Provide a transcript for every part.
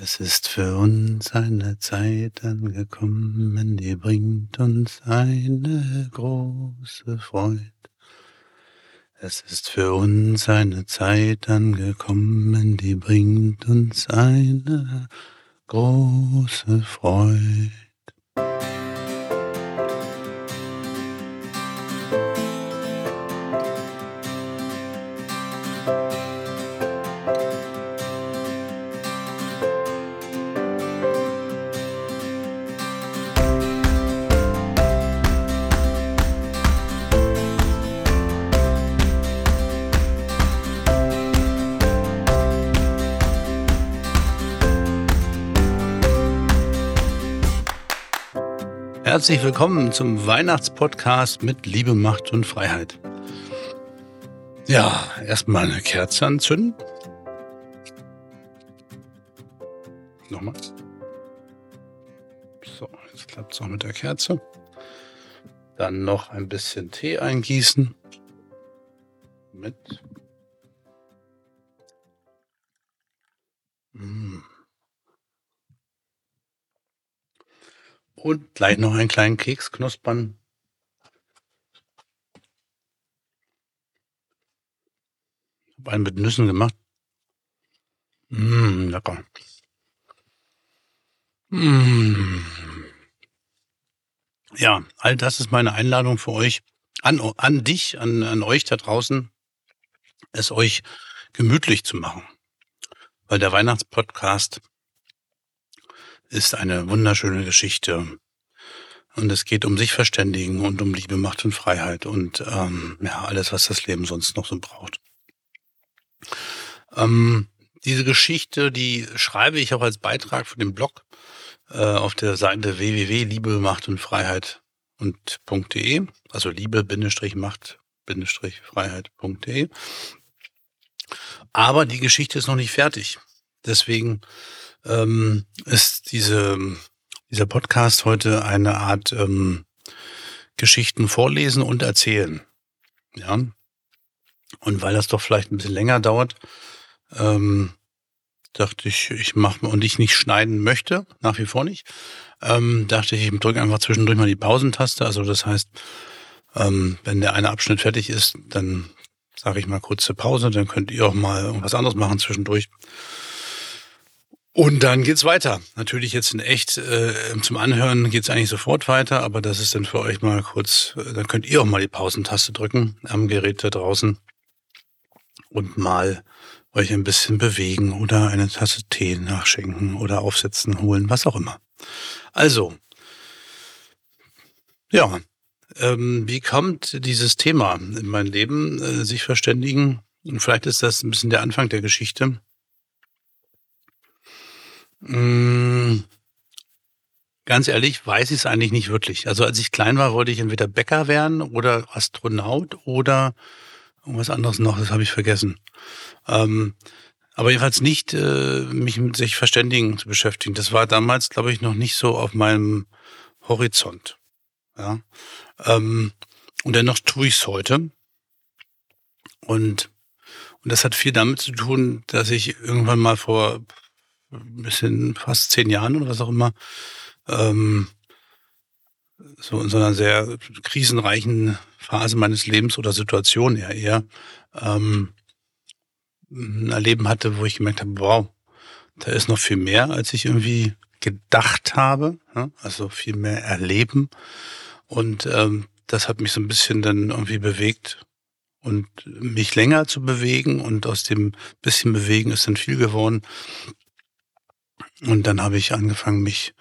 Es ist für uns eine Zeit angekommen, die bringt uns eine große Freude. Es ist für uns eine Zeit angekommen, die bringt uns eine große Freude. Herzlich willkommen zum Weihnachtspodcast mit Liebe, Macht und Freiheit. Ja, erstmal eine Kerze anzünden. Nochmal. So, jetzt klappt es auch mit der Kerze. Dann noch ein bisschen Tee eingießen. Mit. Mmh. Und gleich noch einen kleinen Keks knuspern. Ich habe einen mit Nüssen gemacht. Mmh, lecker. Mmh. Ja, all das ist meine Einladung für euch, an, an dich, an, an euch da draußen, es euch gemütlich zu machen. Weil der Weihnachtspodcast ist eine wunderschöne Geschichte. Und es geht um sich verständigen und um Liebe, Macht und Freiheit und ähm, ja, alles, was das Leben sonst noch so braucht. Ähm, diese Geschichte, die schreibe ich auch als Beitrag für den Blog äh, auf der Seite www.liebe, Macht und Freiheit und.de, also liebe-macht-freiheit.de. Aber die Geschichte ist noch nicht fertig. Deswegen ähm, ist diese, dieser Podcast heute eine Art ähm, Geschichten vorlesen und erzählen. Ja. Und weil das doch vielleicht ein bisschen länger dauert, ähm, dachte ich, ich mache und ich nicht schneiden möchte, nach wie vor nicht, ähm, dachte ich, ich drücke einfach zwischendurch mal die Pausentaste. Also das heißt, ähm, wenn der eine Abschnitt fertig ist, dann sage ich mal kurze Pause, dann könnt ihr auch mal irgendwas anderes machen zwischendurch. Und dann geht's weiter. Natürlich jetzt in echt äh, zum Anhören geht's eigentlich sofort weiter, aber das ist dann für euch mal kurz, äh, dann könnt ihr auch mal die Pausentaste drücken am Gerät da draußen und mal euch ein bisschen bewegen oder eine Tasse Tee nachschenken oder aufsetzen, holen, was auch immer. Also, ja, ähm, wie kommt dieses Thema in mein Leben, äh, sich verständigen? Und vielleicht ist das ein bisschen der Anfang der Geschichte. Mmh, ganz ehrlich, weiß ich es eigentlich nicht wirklich. Also als ich klein war, wollte ich entweder Bäcker werden oder Astronaut oder irgendwas anderes noch, das habe ich vergessen. Ähm, aber jedenfalls nicht, äh, mich mit sich verständigen zu beschäftigen. Das war damals, glaube ich, noch nicht so auf meinem Horizont. Ja. Ähm, und dennoch tue ich es heute. Und, und das hat viel damit zu tun, dass ich irgendwann mal vor ein bisschen fast zehn Jahren oder was auch immer, ähm, so in so einer sehr krisenreichen Phase meines Lebens oder Situation eher eher ähm, ein Erleben hatte, wo ich gemerkt habe, wow, da ist noch viel mehr, als ich irgendwie gedacht habe, ja? also viel mehr erleben. Und ähm, das hat mich so ein bisschen dann irgendwie bewegt und mich länger zu bewegen und aus dem bisschen bewegen ist dann viel geworden. Und dann habe ich angefangen, mich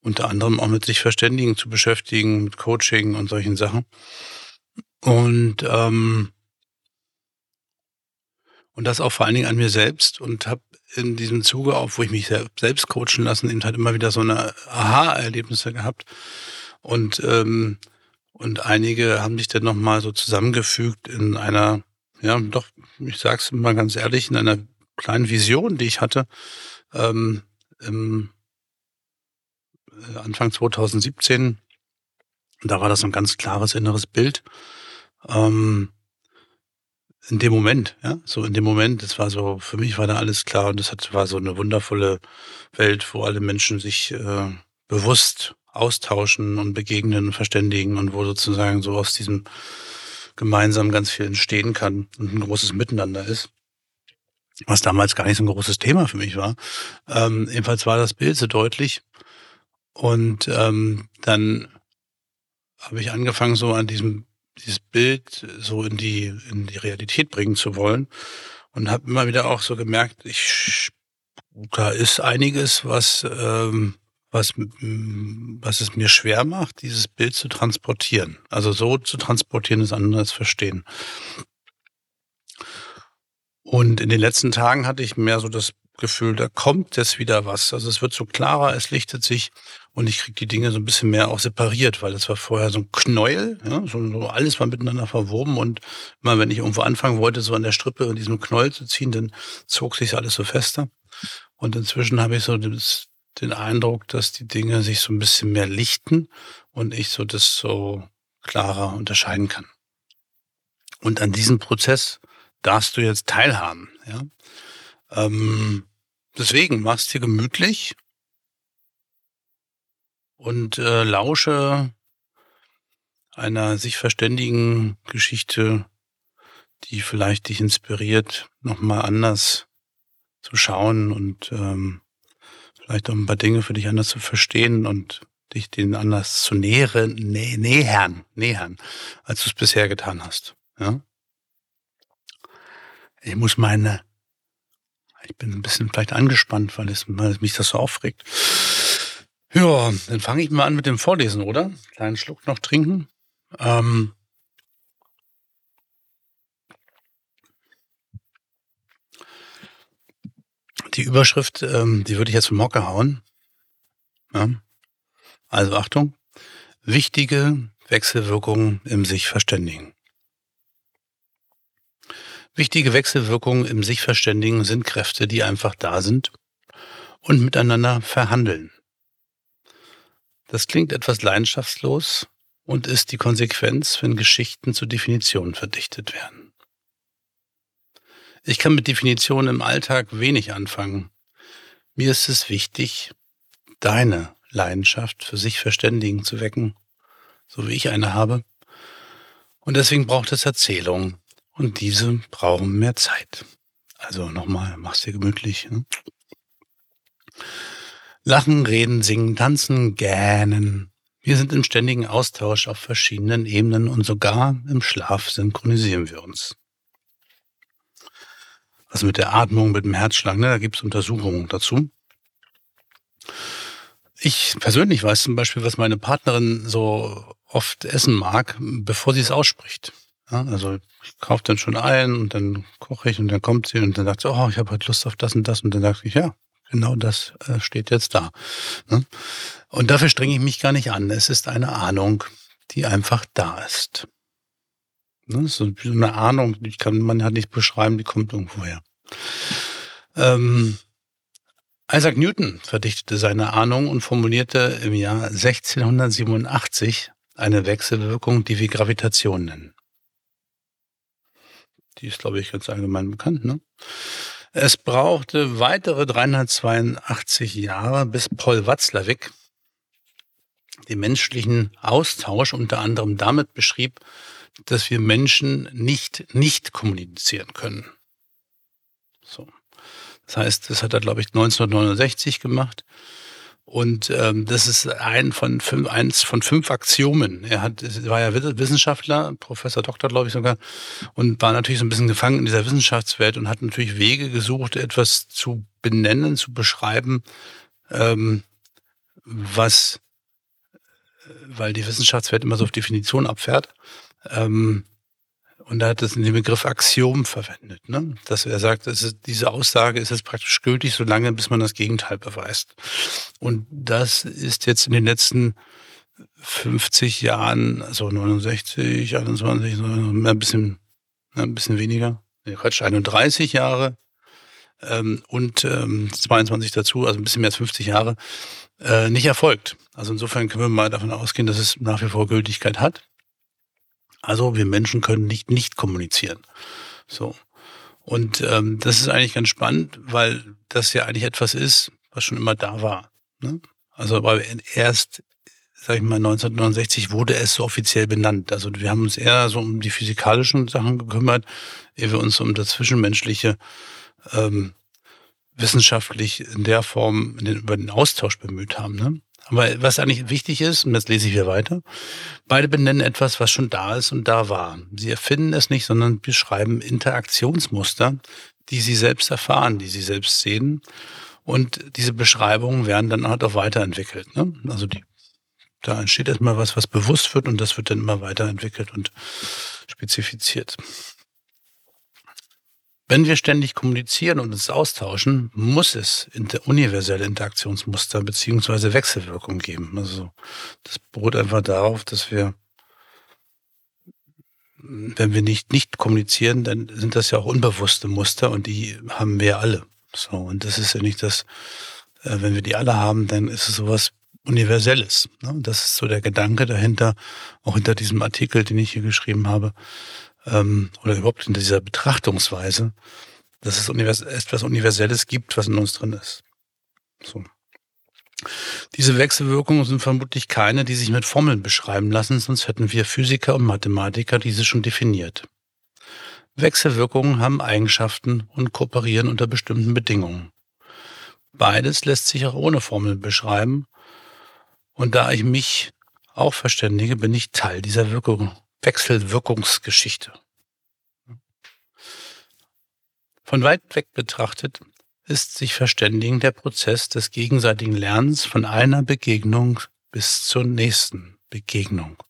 unter anderem auch mit sich verständigen zu beschäftigen, mit Coaching und solchen Sachen. Und ähm, und das auch vor allen Dingen an mir selbst und habe in diesem Zuge auch, wo ich mich selbst coachen lassen, eben halt immer wieder so eine Aha-Erlebnisse gehabt und ähm, und einige haben sich dann nochmal so zusammengefügt in einer, ja, doch, ich sag's mal ganz ehrlich, in einer kleinen Vision, die ich hatte, ähm, im äh, Anfang 2017. Da war das ein ganz klares inneres Bild. Ähm, in dem Moment, ja, so in dem Moment, das war so, für mich war da alles klar und das hat, war so eine wundervolle Welt, wo alle Menschen sich äh, bewusst austauschen und begegnen und verständigen und wo sozusagen so aus diesem gemeinsam ganz viel entstehen kann und ein großes Miteinander ist. Was damals gar nicht so ein großes Thema für mich war. Ähm, jedenfalls war das Bild so deutlich. Und ähm, dann habe ich angefangen, so an diesem dieses Bild so in die in die Realität bringen zu wollen und habe immer wieder auch so gemerkt, ich da ist einiges, was ähm, was, was es mir schwer macht, dieses Bild zu transportieren. Also so zu transportieren, ist anders verstehen. Und in den letzten Tagen hatte ich mehr so das Gefühl, da kommt jetzt wieder was. Also es wird so klarer, es lichtet sich und ich kriege die Dinge so ein bisschen mehr auch separiert, weil das war vorher so ein Knäuel, ja, so, so alles war miteinander verwoben und immer wenn ich irgendwo anfangen wollte, so an der Strippe in diesem Knäuel zu ziehen, dann zog sich alles so fester. Und inzwischen habe ich so das, den Eindruck, dass die Dinge sich so ein bisschen mehr lichten und ich so das so klarer unterscheiden kann. Und an diesem Prozess darfst du jetzt teilhaben. Ja? Ähm, deswegen machst dir gemütlich und äh, lausche einer sich verständigen Geschichte, die vielleicht dich inspiriert, nochmal anders zu schauen und ähm, vielleicht auch ein paar Dinge für dich anders zu verstehen und dich denen anders zu nähren, nä nähern, nähern, als du es bisher getan hast. Ja? Ich muss meine, ich bin ein bisschen vielleicht angespannt, weil es, weil mich das so aufregt. Ja, dann fange ich mal an mit dem Vorlesen, oder? Kleinen Schluck noch trinken. Ähm, Die Überschrift, ähm, die würde ich jetzt vom Mocker hauen. Ja. Also Achtung. Wichtige Wechselwirkungen im sich verständigen. Wichtige Wechselwirkungen im sich verständigen sind Kräfte, die einfach da sind und miteinander verhandeln. Das klingt etwas leidenschaftslos und ist die Konsequenz, wenn Geschichten zu Definitionen verdichtet werden. Ich kann mit Definitionen im Alltag wenig anfangen. Mir ist es wichtig, deine Leidenschaft für sich verständigen zu wecken, so wie ich eine habe. Und deswegen braucht es Erzählungen. Und diese brauchen mehr Zeit. Also nochmal, mach's dir gemütlich. Ne? Lachen, reden, singen, tanzen, gähnen. Wir sind im ständigen Austausch auf verschiedenen Ebenen und sogar im Schlaf synchronisieren wir uns. Also mit der Atmung, mit dem Herzschlag, ne, da gibt es Untersuchungen dazu. Ich persönlich weiß zum Beispiel, was meine Partnerin so oft essen mag, bevor sie es ausspricht. Ja, also ich kaufe dann schon ein und dann koche ich und dann kommt sie und dann sagt sie, oh, ich habe heute Lust auf das und das und dann sage ich, ja, genau das äh, steht jetzt da. Ne? Und dafür strenge ich mich gar nicht an. Es ist eine Ahnung, die einfach da ist. Ne? So eine Ahnung, die kann man halt nicht beschreiben, die kommt irgendwo her. Ähm, Isaac Newton verdichtete seine Ahnung und formulierte im Jahr 1687 eine Wechselwirkung, die wir Gravitation nennen. Die ist, glaube ich, ganz allgemein bekannt. Ne? Es brauchte weitere 382 Jahre, bis Paul Watzlawick den menschlichen Austausch unter anderem damit beschrieb, dass wir Menschen nicht nicht kommunizieren können. So. Das heißt, das hat er, glaube ich, 1969 gemacht. Und ähm, das ist ein von fünf, eins von fünf Axiomen. Er hat, war ja Wissenschaftler, Professor Doktor, glaube ich sogar, und war natürlich so ein bisschen gefangen in dieser Wissenschaftswelt und hat natürlich Wege gesucht, etwas zu benennen, zu beschreiben, ähm, was, weil die Wissenschaftswelt immer so auf Definition abfährt, ähm, und er hat es in dem Begriff Axiom verwendet, ne? dass er sagt, es, diese Aussage ist jetzt praktisch gültig, solange bis man das Gegenteil beweist. Und das ist jetzt in den letzten 50 Jahren, also 69, 21, ein bisschen, ein bisschen weniger, nee, Quatsch, 31 Jahre ähm, und ähm, 22 dazu, also ein bisschen mehr als 50 Jahre, äh, nicht erfolgt. Also insofern können wir mal davon ausgehen, dass es nach wie vor Gültigkeit hat. Also wir Menschen können nicht nicht kommunizieren. So. Und ähm, das ist eigentlich ganz spannend, weil das ja eigentlich etwas ist, was schon immer da war. Ne? Also weil erst, sag ich mal, 1969 wurde es so offiziell benannt. Also wir haben uns eher so um die physikalischen Sachen gekümmert, ehe wir uns um das Zwischenmenschliche ähm, wissenschaftlich in der Form in den, über den Austausch bemüht haben. Ne? Aber was eigentlich wichtig ist, und das lese ich wieder weiter, beide benennen etwas, was schon da ist und da war. Sie erfinden es nicht, sondern beschreiben Interaktionsmuster, die sie selbst erfahren, die sie selbst sehen. Und diese Beschreibungen werden dann halt auch weiterentwickelt. Ne? Also die, da entsteht erstmal was, was bewusst wird und das wird dann immer weiterentwickelt und spezifiziert. Wenn wir ständig kommunizieren und uns austauschen, muss es inter universelle Interaktionsmuster beziehungsweise Wechselwirkung geben. Also das beruht einfach darauf, dass wir, wenn wir nicht nicht kommunizieren, dann sind das ja auch unbewusste Muster und die haben wir alle. So und das ist ja nicht das, äh, wenn wir die alle haben, dann ist es sowas Universelles. Ne? Das ist so der Gedanke dahinter, auch hinter diesem Artikel, den ich hier geschrieben habe ähm, oder überhaupt in dieser Betrachtungsweise, dass es univers etwas Universelles gibt, was in uns drin ist. So. Diese Wechselwirkungen sind vermutlich keine, die sich mit Formeln beschreiben lassen, sonst hätten wir Physiker und Mathematiker diese schon definiert. Wechselwirkungen haben Eigenschaften und kooperieren unter bestimmten Bedingungen. Beides lässt sich auch ohne Formeln beschreiben. Und da ich mich auch verständige, bin ich Teil dieser Wirkung, Wechselwirkungsgeschichte. Von weit weg betrachtet ist sich Verständigen der Prozess des gegenseitigen Lernens von einer Begegnung bis zur nächsten Begegnung.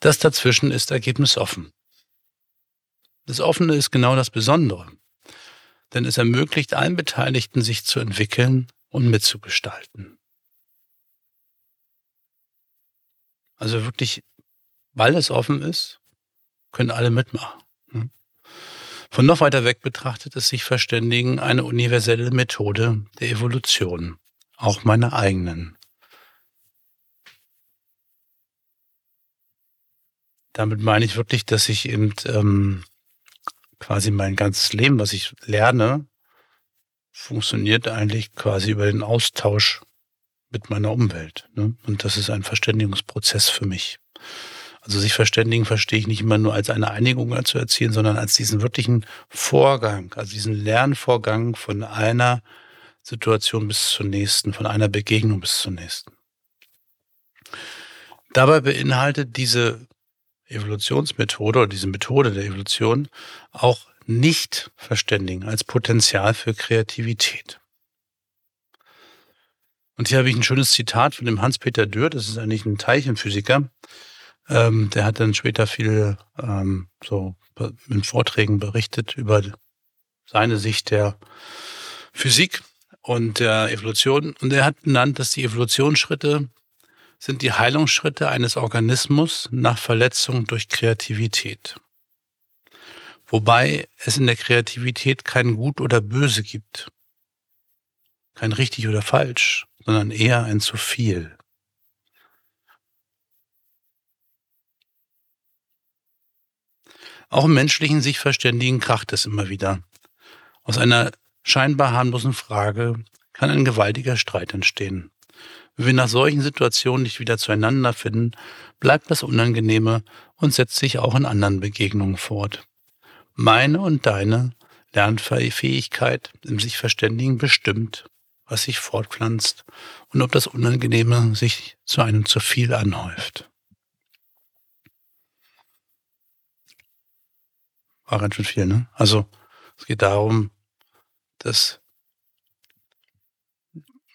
Das dazwischen ist ergebnisoffen. Das Offene ist genau das Besondere, denn es ermöglicht allen Beteiligten, sich zu entwickeln und mitzugestalten. Also wirklich weil es offen ist, können alle mitmachen. Ne? Von noch weiter weg betrachtet ist sich Verständigen eine universelle Methode der Evolution, auch meiner eigenen. Damit meine ich wirklich, dass ich eben ähm, quasi mein ganzes Leben, was ich lerne, funktioniert eigentlich quasi über den Austausch mit meiner Umwelt. Ne? Und das ist ein Verständigungsprozess für mich. Also sich verständigen verstehe ich nicht immer nur als eine Einigung zu erzielen, sondern als diesen wirklichen Vorgang, also diesen Lernvorgang von einer Situation bis zur nächsten, von einer Begegnung bis zur nächsten. Dabei beinhaltet diese Evolutionsmethode oder diese Methode der Evolution auch nicht verständigen als Potenzial für Kreativität. Und hier habe ich ein schönes Zitat von dem Hans-Peter Dürr, das ist eigentlich ein Teilchenphysiker, ähm, der hat dann später viel ähm, so in Vorträgen berichtet über seine Sicht der Physik und der Evolution. Und er hat benannt, dass die Evolutionsschritte sind die Heilungsschritte eines Organismus nach Verletzung durch Kreativität. Wobei es in der Kreativität kein Gut oder Böse gibt. Kein richtig oder falsch, sondern eher ein zu viel. Auch im menschlichen sich verständigen kracht es immer wieder. Aus einer scheinbar harmlosen Frage kann ein gewaltiger Streit entstehen. Wenn wir nach solchen Situationen nicht wieder zueinander finden, bleibt das Unangenehme und setzt sich auch in anderen Begegnungen fort. Meine und deine Lernfähigkeit im sich verständigen bestimmt, was sich fortpflanzt und ob das Unangenehme sich zu einem zu viel anhäuft. War ganz schön viel, ne? Also es geht darum, dass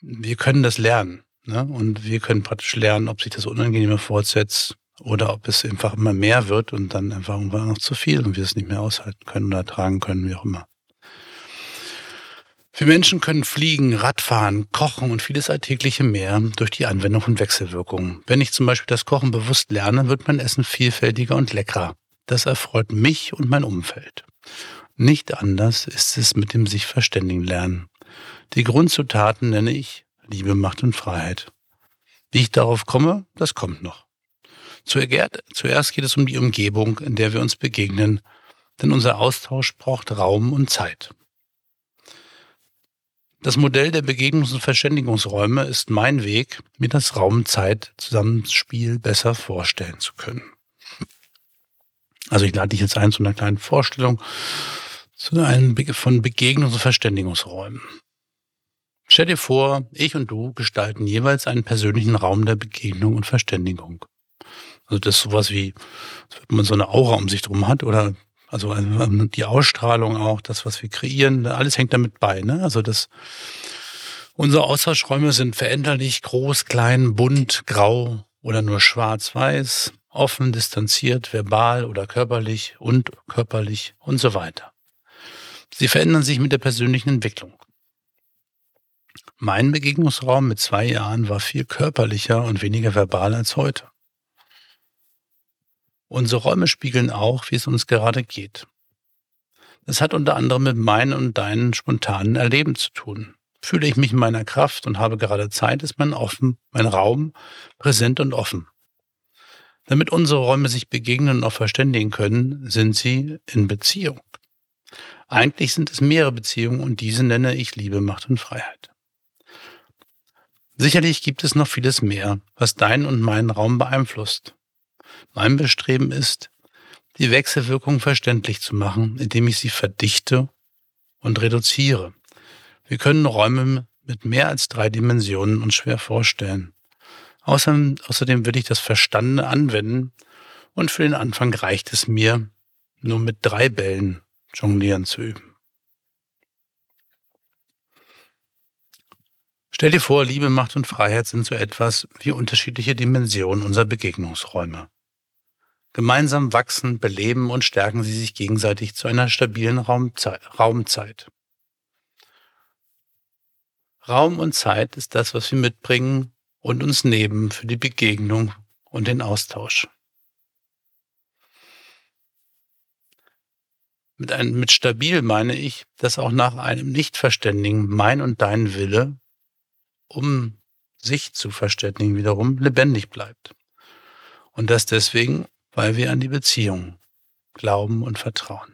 wir können das lernen. Ne? Und wir können praktisch lernen, ob sich das Unangenehme fortsetzt oder ob es einfach immer mehr wird und dann einfach irgendwann noch zu viel und wir es nicht mehr aushalten können oder tragen können, wie auch immer. Wir Menschen können fliegen, Radfahren, kochen und vieles Alltägliche mehr durch die Anwendung von Wechselwirkungen. Wenn ich zum Beispiel das Kochen bewusst lerne, wird mein Essen vielfältiger und leckerer. Das erfreut mich und mein Umfeld. Nicht anders ist es mit dem sich verständigen lernen. Die Grundzutaten nenne ich Liebe, Macht und Freiheit. Wie ich darauf komme, das kommt noch. Zuerst geht es um die Umgebung, in der wir uns begegnen denn unser Austausch braucht Raum und Zeit. Das Modell der Begegnungs- und Verständigungsräume ist mein Weg, mir das Raum-Zeit-Zusammenspiel besser vorstellen zu können. Also ich lade dich jetzt ein zu einer kleinen Vorstellung zu einem von Begegnungs- und Verständigungsräumen. Stell dir vor, ich und du gestalten jeweils einen persönlichen Raum der Begegnung und Verständigung. Also das ist sowas wie, wenn man so eine Aura um sich drum hat oder also ähm, die Ausstrahlung auch, das, was wir kreieren, alles hängt damit bei. Ne? Also das, unsere Austauschräume sind veränderlich, groß, klein, bunt, grau oder nur schwarz-weiß, offen, distanziert, verbal oder körperlich und körperlich und so weiter. Sie verändern sich mit der persönlichen Entwicklung. Mein Begegnungsraum mit zwei Jahren war viel körperlicher und weniger verbal als heute. Unsere Räume spiegeln auch, wie es uns gerade geht. Das hat unter anderem mit meinen und deinen spontanen Erleben zu tun. Fühle ich mich in meiner Kraft und habe gerade Zeit, ist mein, offen, mein Raum präsent und offen. Damit unsere Räume sich begegnen und auch verständigen können, sind sie in Beziehung. Eigentlich sind es mehrere Beziehungen und diese nenne ich Liebe, Macht und Freiheit. Sicherlich gibt es noch vieles mehr, was deinen und meinen Raum beeinflusst. Mein Bestreben ist, die Wechselwirkung verständlich zu machen, indem ich sie verdichte und reduziere. Wir können Räume mit mehr als drei Dimensionen uns schwer vorstellen. Außerdem, außerdem will ich das Verstandene anwenden und für den Anfang reicht es mir, nur mit drei Bällen jonglieren zu üben. Stell dir vor, Liebe, Macht und Freiheit sind so etwas wie unterschiedliche Dimensionen unserer Begegnungsräume. Gemeinsam wachsen, beleben und stärken sie sich gegenseitig zu einer stabilen Raumzeit. Raum und Zeit ist das, was wir mitbringen und uns nehmen für die Begegnung und den Austausch. Mit, einem, mit stabil meine ich, dass auch nach einem Nichtverständigen mein und dein Wille, um sich zu verständigen, wiederum lebendig bleibt. Und das deswegen weil wir an die Beziehung glauben und vertrauen.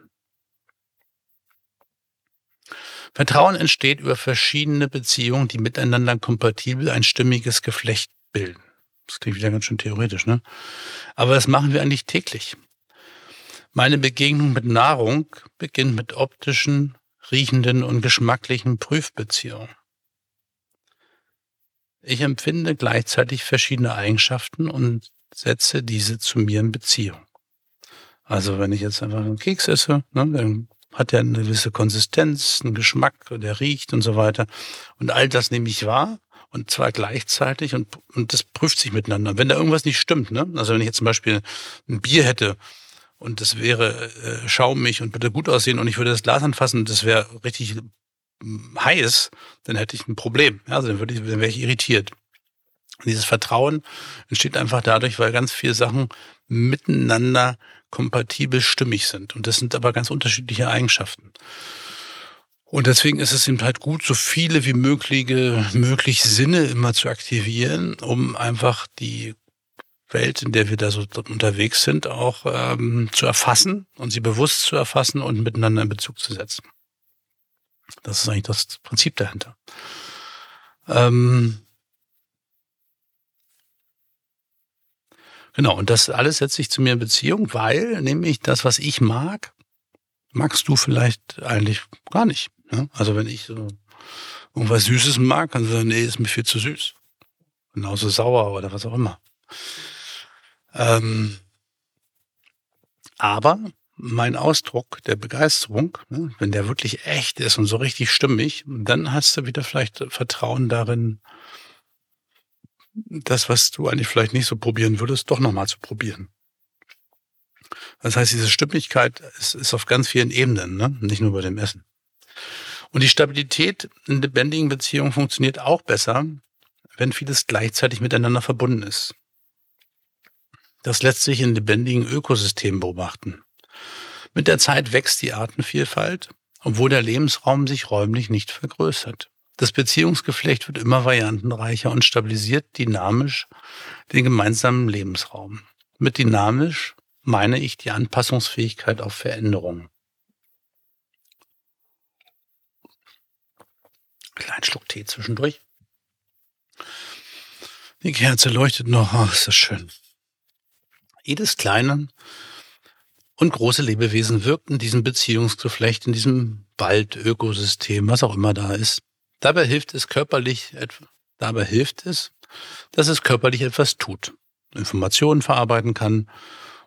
Vertrauen entsteht über verschiedene Beziehungen, die miteinander kompatibel ein stimmiges Geflecht bilden. Das klingt wieder ganz schön theoretisch, ne? Aber das machen wir eigentlich täglich. Meine Begegnung mit Nahrung beginnt mit optischen, riechenden und geschmacklichen Prüfbeziehungen. Ich empfinde gleichzeitig verschiedene Eigenschaften und setze diese zu mir in Beziehung. Also wenn ich jetzt einfach einen Keks esse, ne, dann hat er eine gewisse Konsistenz, einen Geschmack, der riecht und so weiter. Und all das nehme ich wahr und zwar gleichzeitig und, und das prüft sich miteinander. Wenn da irgendwas nicht stimmt, ne? also wenn ich jetzt zum Beispiel ein Bier hätte und das wäre äh, schaumig und würde gut aussehen und ich würde das Glas anfassen und das wäre richtig heiß, dann hätte ich ein Problem. Ja, also dann, würde ich, dann wäre ich irritiert. Dieses Vertrauen entsteht einfach dadurch, weil ganz viele Sachen miteinander kompatibel stimmig sind. Und das sind aber ganz unterschiedliche Eigenschaften. Und deswegen ist es eben halt gut, so viele wie mögliche, möglich Sinne immer zu aktivieren, um einfach die Welt, in der wir da so unterwegs sind, auch ähm, zu erfassen und sie bewusst zu erfassen und miteinander in Bezug zu setzen. Das ist eigentlich das Prinzip dahinter. Ähm, Genau, und das alles setzt sich zu mir in Beziehung, weil nämlich das, was ich mag, magst du vielleicht eigentlich gar nicht. Ne? Also wenn ich so irgendwas Süßes mag, dann sagen, nee, ist mir viel zu süß. Genauso sauer oder was auch immer. Ähm, aber mein Ausdruck der Begeisterung, ne, wenn der wirklich echt ist und so richtig stimmig, dann hast du wieder vielleicht Vertrauen darin, das, was du eigentlich vielleicht nicht so probieren würdest, doch nochmal zu probieren. Das heißt, diese Stimmigkeit ist, ist auf ganz vielen Ebenen, ne? nicht nur bei dem Essen. Und die Stabilität in lebendigen Beziehungen funktioniert auch besser, wenn vieles gleichzeitig miteinander verbunden ist. Das lässt sich in lebendigen Ökosystemen beobachten. Mit der Zeit wächst die Artenvielfalt, obwohl der Lebensraum sich räumlich nicht vergrößert. Das Beziehungsgeflecht wird immer variantenreicher und stabilisiert dynamisch den gemeinsamen Lebensraum. Mit dynamisch meine ich die Anpassungsfähigkeit auf Veränderungen. Kleinen Schluck Tee zwischendurch. Die Kerze leuchtet noch. Ach, ist das schön. Jedes kleine und große Lebewesen wirkt in diesem Beziehungsgeflecht, in diesem Wald, Ökosystem, was auch immer da ist. Dabei hilft es körperlich, dabei hilft es, dass es körperlich etwas tut, Informationen verarbeiten kann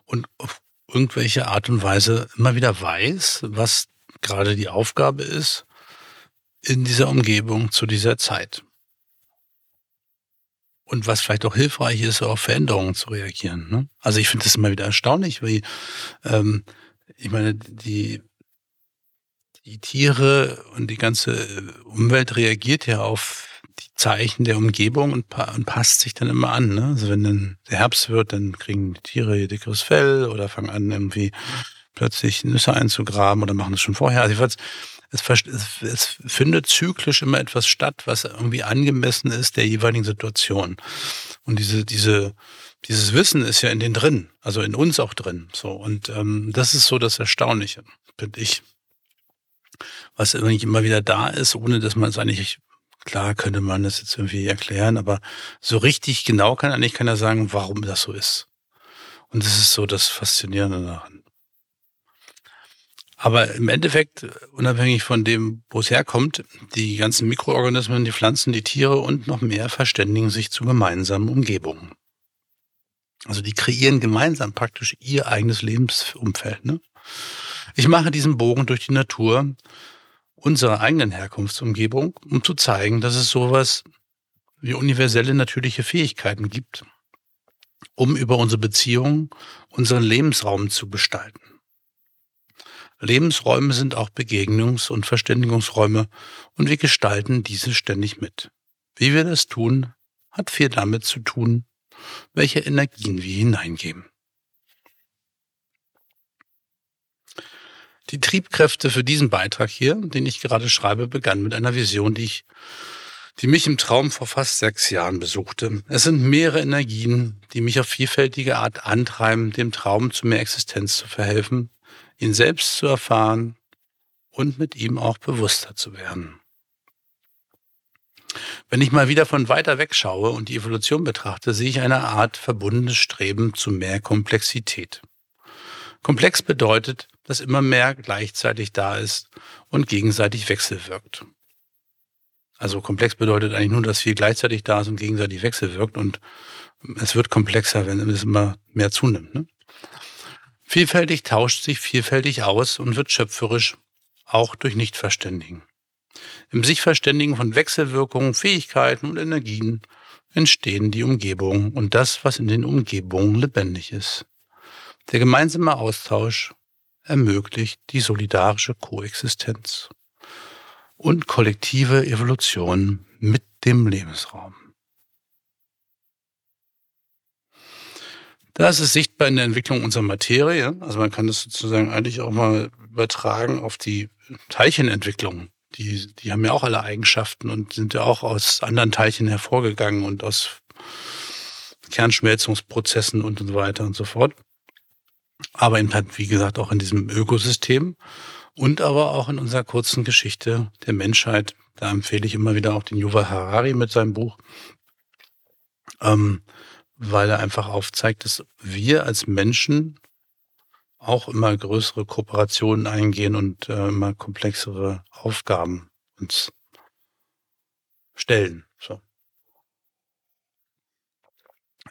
und auf irgendwelche Art und Weise immer wieder weiß, was gerade die Aufgabe ist in dieser Umgebung zu dieser Zeit. Und was vielleicht auch hilfreich ist, auf Veränderungen zu reagieren. Ne? Also ich finde das immer wieder erstaunlich, wie ähm, ich meine, die, die Tiere und die ganze Umwelt reagiert ja auf die Zeichen der Umgebung und, pa und passt sich dann immer an. Ne? Also wenn dann der Herbst wird, dann kriegen die Tiere ihr dickeres Fell oder fangen an, irgendwie plötzlich Nüsse einzugraben oder machen es schon vorher. Also jedenfalls, es, es, es findet zyklisch immer etwas statt, was irgendwie angemessen ist der jeweiligen Situation. Und diese, diese, dieses Wissen ist ja in den drin, also in uns auch drin. So und ähm, das ist so das Erstaunliche, finde ich, was irgendwie immer wieder da ist, ohne dass man es eigentlich klar könnte man das jetzt irgendwie erklären, aber so richtig genau kann eigentlich keiner sagen, warum das so ist. Und das ist so das Faszinierende daran. Aber im Endeffekt, unabhängig von dem, wo es herkommt, die ganzen Mikroorganismen, die Pflanzen, die Tiere und noch mehr verständigen sich zu gemeinsamen Umgebungen. Also die kreieren gemeinsam praktisch ihr eigenes Lebensumfeld. Ne? Ich mache diesen Bogen durch die Natur unserer eigenen Herkunftsumgebung, um zu zeigen, dass es sowas wie universelle natürliche Fähigkeiten gibt, um über unsere Beziehungen unseren Lebensraum zu gestalten. Lebensräume sind auch Begegnungs- und Verständigungsräume und wir gestalten diese ständig mit. Wie wir das tun, hat viel damit zu tun, welche Energien wir hineingeben. Die Triebkräfte für diesen Beitrag hier, den ich gerade schreibe, begannen mit einer Vision, die ich, die mich im Traum vor fast sechs Jahren besuchte. Es sind mehrere Energien, die mich auf vielfältige Art antreiben, dem Traum zu mehr Existenz zu verhelfen ihn selbst zu erfahren und mit ihm auch bewusster zu werden. Wenn ich mal wieder von weiter weg schaue und die Evolution betrachte, sehe ich eine Art verbundenes Streben zu mehr Komplexität. Komplex bedeutet, dass immer mehr gleichzeitig da ist und gegenseitig wechselwirkt. Also komplex bedeutet eigentlich nur, dass viel gleichzeitig da ist und gegenseitig wechselwirkt und es wird komplexer, wenn es immer mehr zunimmt. Ne? Vielfältig tauscht sich vielfältig aus und wird schöpferisch, auch durch Nichtverständigen. Im Sichverständigen von Wechselwirkungen, Fähigkeiten und Energien entstehen die Umgebungen und das, was in den Umgebungen lebendig ist. Der gemeinsame Austausch ermöglicht die solidarische Koexistenz und kollektive Evolution mit dem Lebensraum. Das ist sichtbar in der Entwicklung unserer Materie. Also man kann das sozusagen eigentlich auch mal übertragen auf die Teilchenentwicklung. Die, die haben ja auch alle Eigenschaften und sind ja auch aus anderen Teilchen hervorgegangen und aus Kernschmelzungsprozessen und so weiter und so fort. Aber in, wie gesagt, auch in diesem Ökosystem und aber auch in unserer kurzen Geschichte der Menschheit. Da empfehle ich immer wieder auch den Yuval Harari mit seinem Buch. Ähm, weil er einfach aufzeigt, dass wir als Menschen auch immer größere Kooperationen eingehen und äh, immer komplexere Aufgaben uns stellen. So.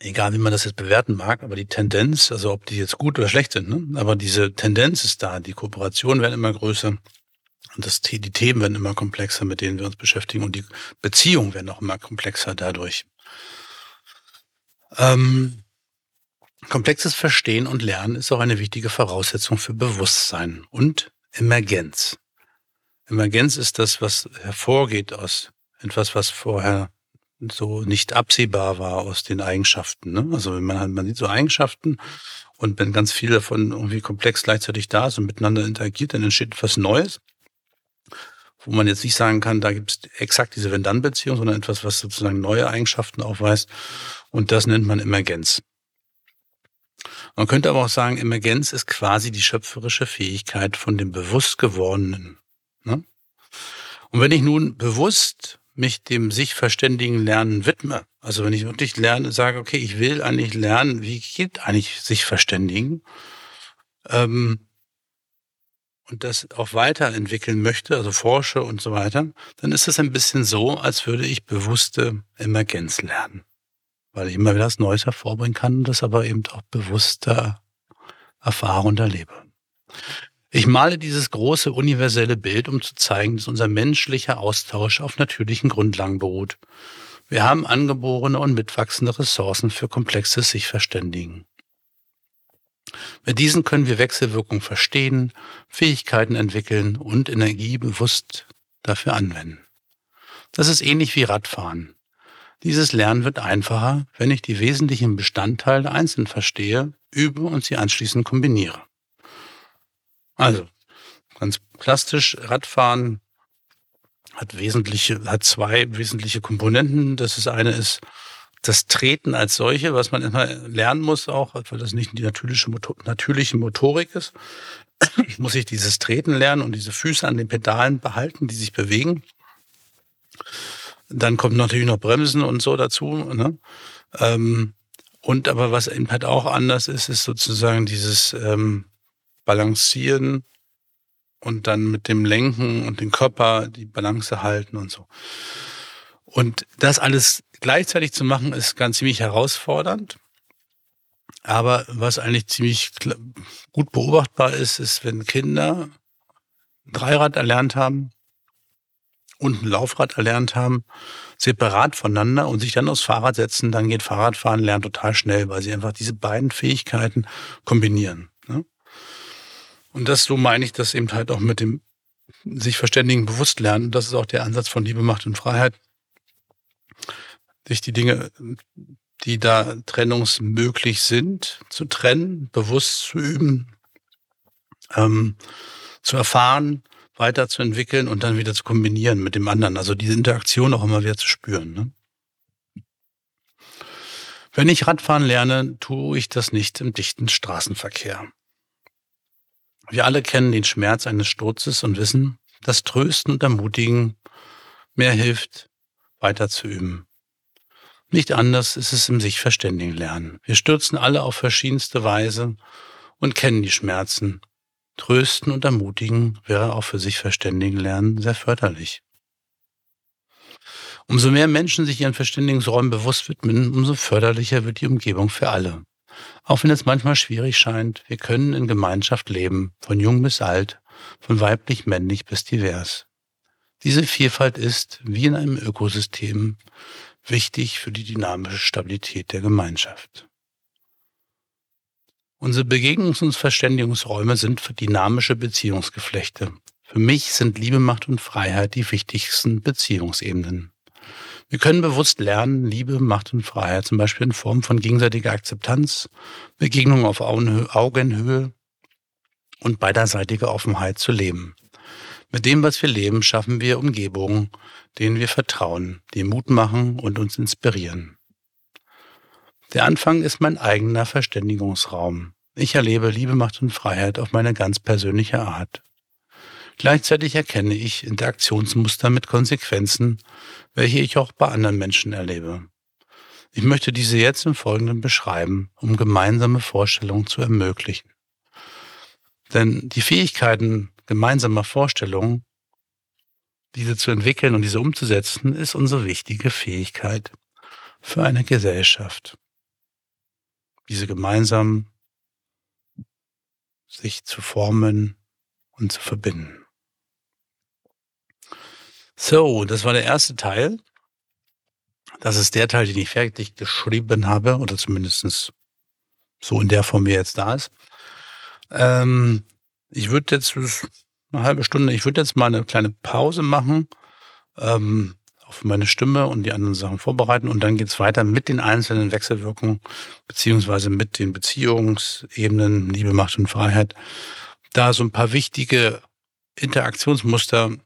Egal, wie man das jetzt bewerten mag, aber die Tendenz, also ob die jetzt gut oder schlecht sind, ne? aber diese Tendenz ist da. Die Kooperationen werden immer größer und das, die Themen werden immer komplexer, mit denen wir uns beschäftigen und die Beziehungen werden auch immer komplexer dadurch. Ähm, komplexes Verstehen und Lernen ist auch eine wichtige Voraussetzung für Bewusstsein und Emergenz. Emergenz ist das, was hervorgeht aus etwas, was vorher so nicht absehbar war aus den Eigenschaften. Ne? Also wenn man hat, man sieht so Eigenschaften und wenn ganz viele davon irgendwie komplex gleichzeitig da ist und miteinander interagiert, dann entsteht etwas Neues wo man jetzt nicht sagen kann, da gibt es exakt diese Wenn-Dann-Beziehung, sondern etwas, was sozusagen neue Eigenschaften aufweist. Und das nennt man Emergenz. Man könnte aber auch sagen, Emergenz ist quasi die schöpferische Fähigkeit von dem bewusst gewordenen. Ne? Und wenn ich nun bewusst mich dem sich verständigen Lernen widme, also wenn ich wirklich lerne, sage, okay, ich will eigentlich lernen, wie geht eigentlich sich verständigen, ähm, und das auch weiterentwickeln möchte, also forsche und so weiter, dann ist es ein bisschen so, als würde ich bewusste Emergenz lernen. Weil ich immer wieder was Neues hervorbringen kann und das aber eben auch bewusster erfahre und erlebe. Ich male dieses große universelle Bild, um zu zeigen, dass unser menschlicher Austausch auf natürlichen Grundlagen beruht. Wir haben angeborene und mitwachsende Ressourcen für komplexes sich verständigen. Mit diesen können wir Wechselwirkungen verstehen, Fähigkeiten entwickeln und Energie bewusst dafür anwenden. Das ist ähnlich wie Radfahren. Dieses Lernen wird einfacher, wenn ich die wesentlichen Bestandteile einzeln verstehe, übe und sie anschließend kombiniere. Also, ganz plastisch, Radfahren hat wesentliche, hat zwei wesentliche Komponenten. Das ist eine ist das Treten als solche, was man immer lernen muss auch, weil das nicht die natürliche, natürliche Motorik ist, muss ich dieses Treten lernen und diese Füße an den Pedalen behalten, die sich bewegen. Dann kommt natürlich noch Bremsen und so dazu. Ne? Ähm, und aber was eben halt auch anders ist, ist sozusagen dieses ähm, Balancieren und dann mit dem Lenken und dem Körper die Balance halten und so. Und das alles gleichzeitig zu machen, ist ganz ziemlich herausfordernd. Aber was eigentlich ziemlich gut beobachtbar ist, ist, wenn Kinder ein Dreirad erlernt haben und ein Laufrad erlernt haben, separat voneinander und sich dann aufs Fahrrad setzen, dann geht Fahrradfahren lernen total schnell, weil sie einfach diese beiden Fähigkeiten kombinieren. Und das, so meine ich das eben halt auch mit dem sich verständigen, bewusst lernen. Das ist auch der Ansatz von Liebe, Macht und Freiheit sich die Dinge, die da trennungsmöglich sind, zu trennen, bewusst zu üben, ähm, zu erfahren, weiterzuentwickeln und dann wieder zu kombinieren mit dem anderen. Also diese Interaktion auch immer wieder zu spüren. Ne? Wenn ich Radfahren lerne, tue ich das nicht im dichten Straßenverkehr. Wir alle kennen den Schmerz eines Sturzes und wissen, dass Trösten und Ermutigen mehr hilft, weiter zu üben. Nicht anders ist es im sich verständigen lernen. Wir stürzen alle auf verschiedenste Weise und kennen die Schmerzen. Trösten und ermutigen wäre auch für sich verständigen lernen sehr förderlich. Umso mehr Menschen sich ihren Verständigungsräumen bewusst widmen, umso förderlicher wird die Umgebung für alle. Auch wenn es manchmal schwierig scheint, wir können in Gemeinschaft leben, von jung bis alt, von weiblich, männlich bis divers. Diese Vielfalt ist, wie in einem Ökosystem, wichtig für die dynamische Stabilität der Gemeinschaft. Unsere Begegnungs- und Verständigungsräume sind für dynamische Beziehungsgeflechte. Für mich sind Liebe, Macht und Freiheit die wichtigsten Beziehungsebenen. Wir können bewusst lernen, Liebe, Macht und Freiheit zum Beispiel in Form von gegenseitiger Akzeptanz, Begegnung auf Augenhöhe und beiderseitiger Offenheit zu leben. Mit dem, was wir leben, schaffen wir Umgebungen, denen wir vertrauen, die Mut machen und uns inspirieren. Der Anfang ist mein eigener Verständigungsraum. Ich erlebe Liebe, Macht und Freiheit auf meine ganz persönliche Art. Gleichzeitig erkenne ich Interaktionsmuster mit Konsequenzen, welche ich auch bei anderen Menschen erlebe. Ich möchte diese jetzt im Folgenden beschreiben, um gemeinsame Vorstellungen zu ermöglichen. Denn die Fähigkeiten gemeinsamer Vorstellungen, diese zu entwickeln und diese umzusetzen, ist unsere wichtige Fähigkeit für eine Gesellschaft. Diese gemeinsam sich zu formen und zu verbinden. So, das war der erste Teil. Das ist der Teil, den ich fertig geschrieben habe, oder zumindest so in der Form, wie er jetzt da ist. Ähm, ich würde jetzt eine halbe Stunde, ich würde jetzt mal eine kleine Pause machen, ähm, auf meine Stimme und die anderen Sachen vorbereiten und dann geht's weiter mit den einzelnen Wechselwirkungen, beziehungsweise mit den Beziehungsebenen, Liebe, Macht und Freiheit. Da so ein paar wichtige Interaktionsmuster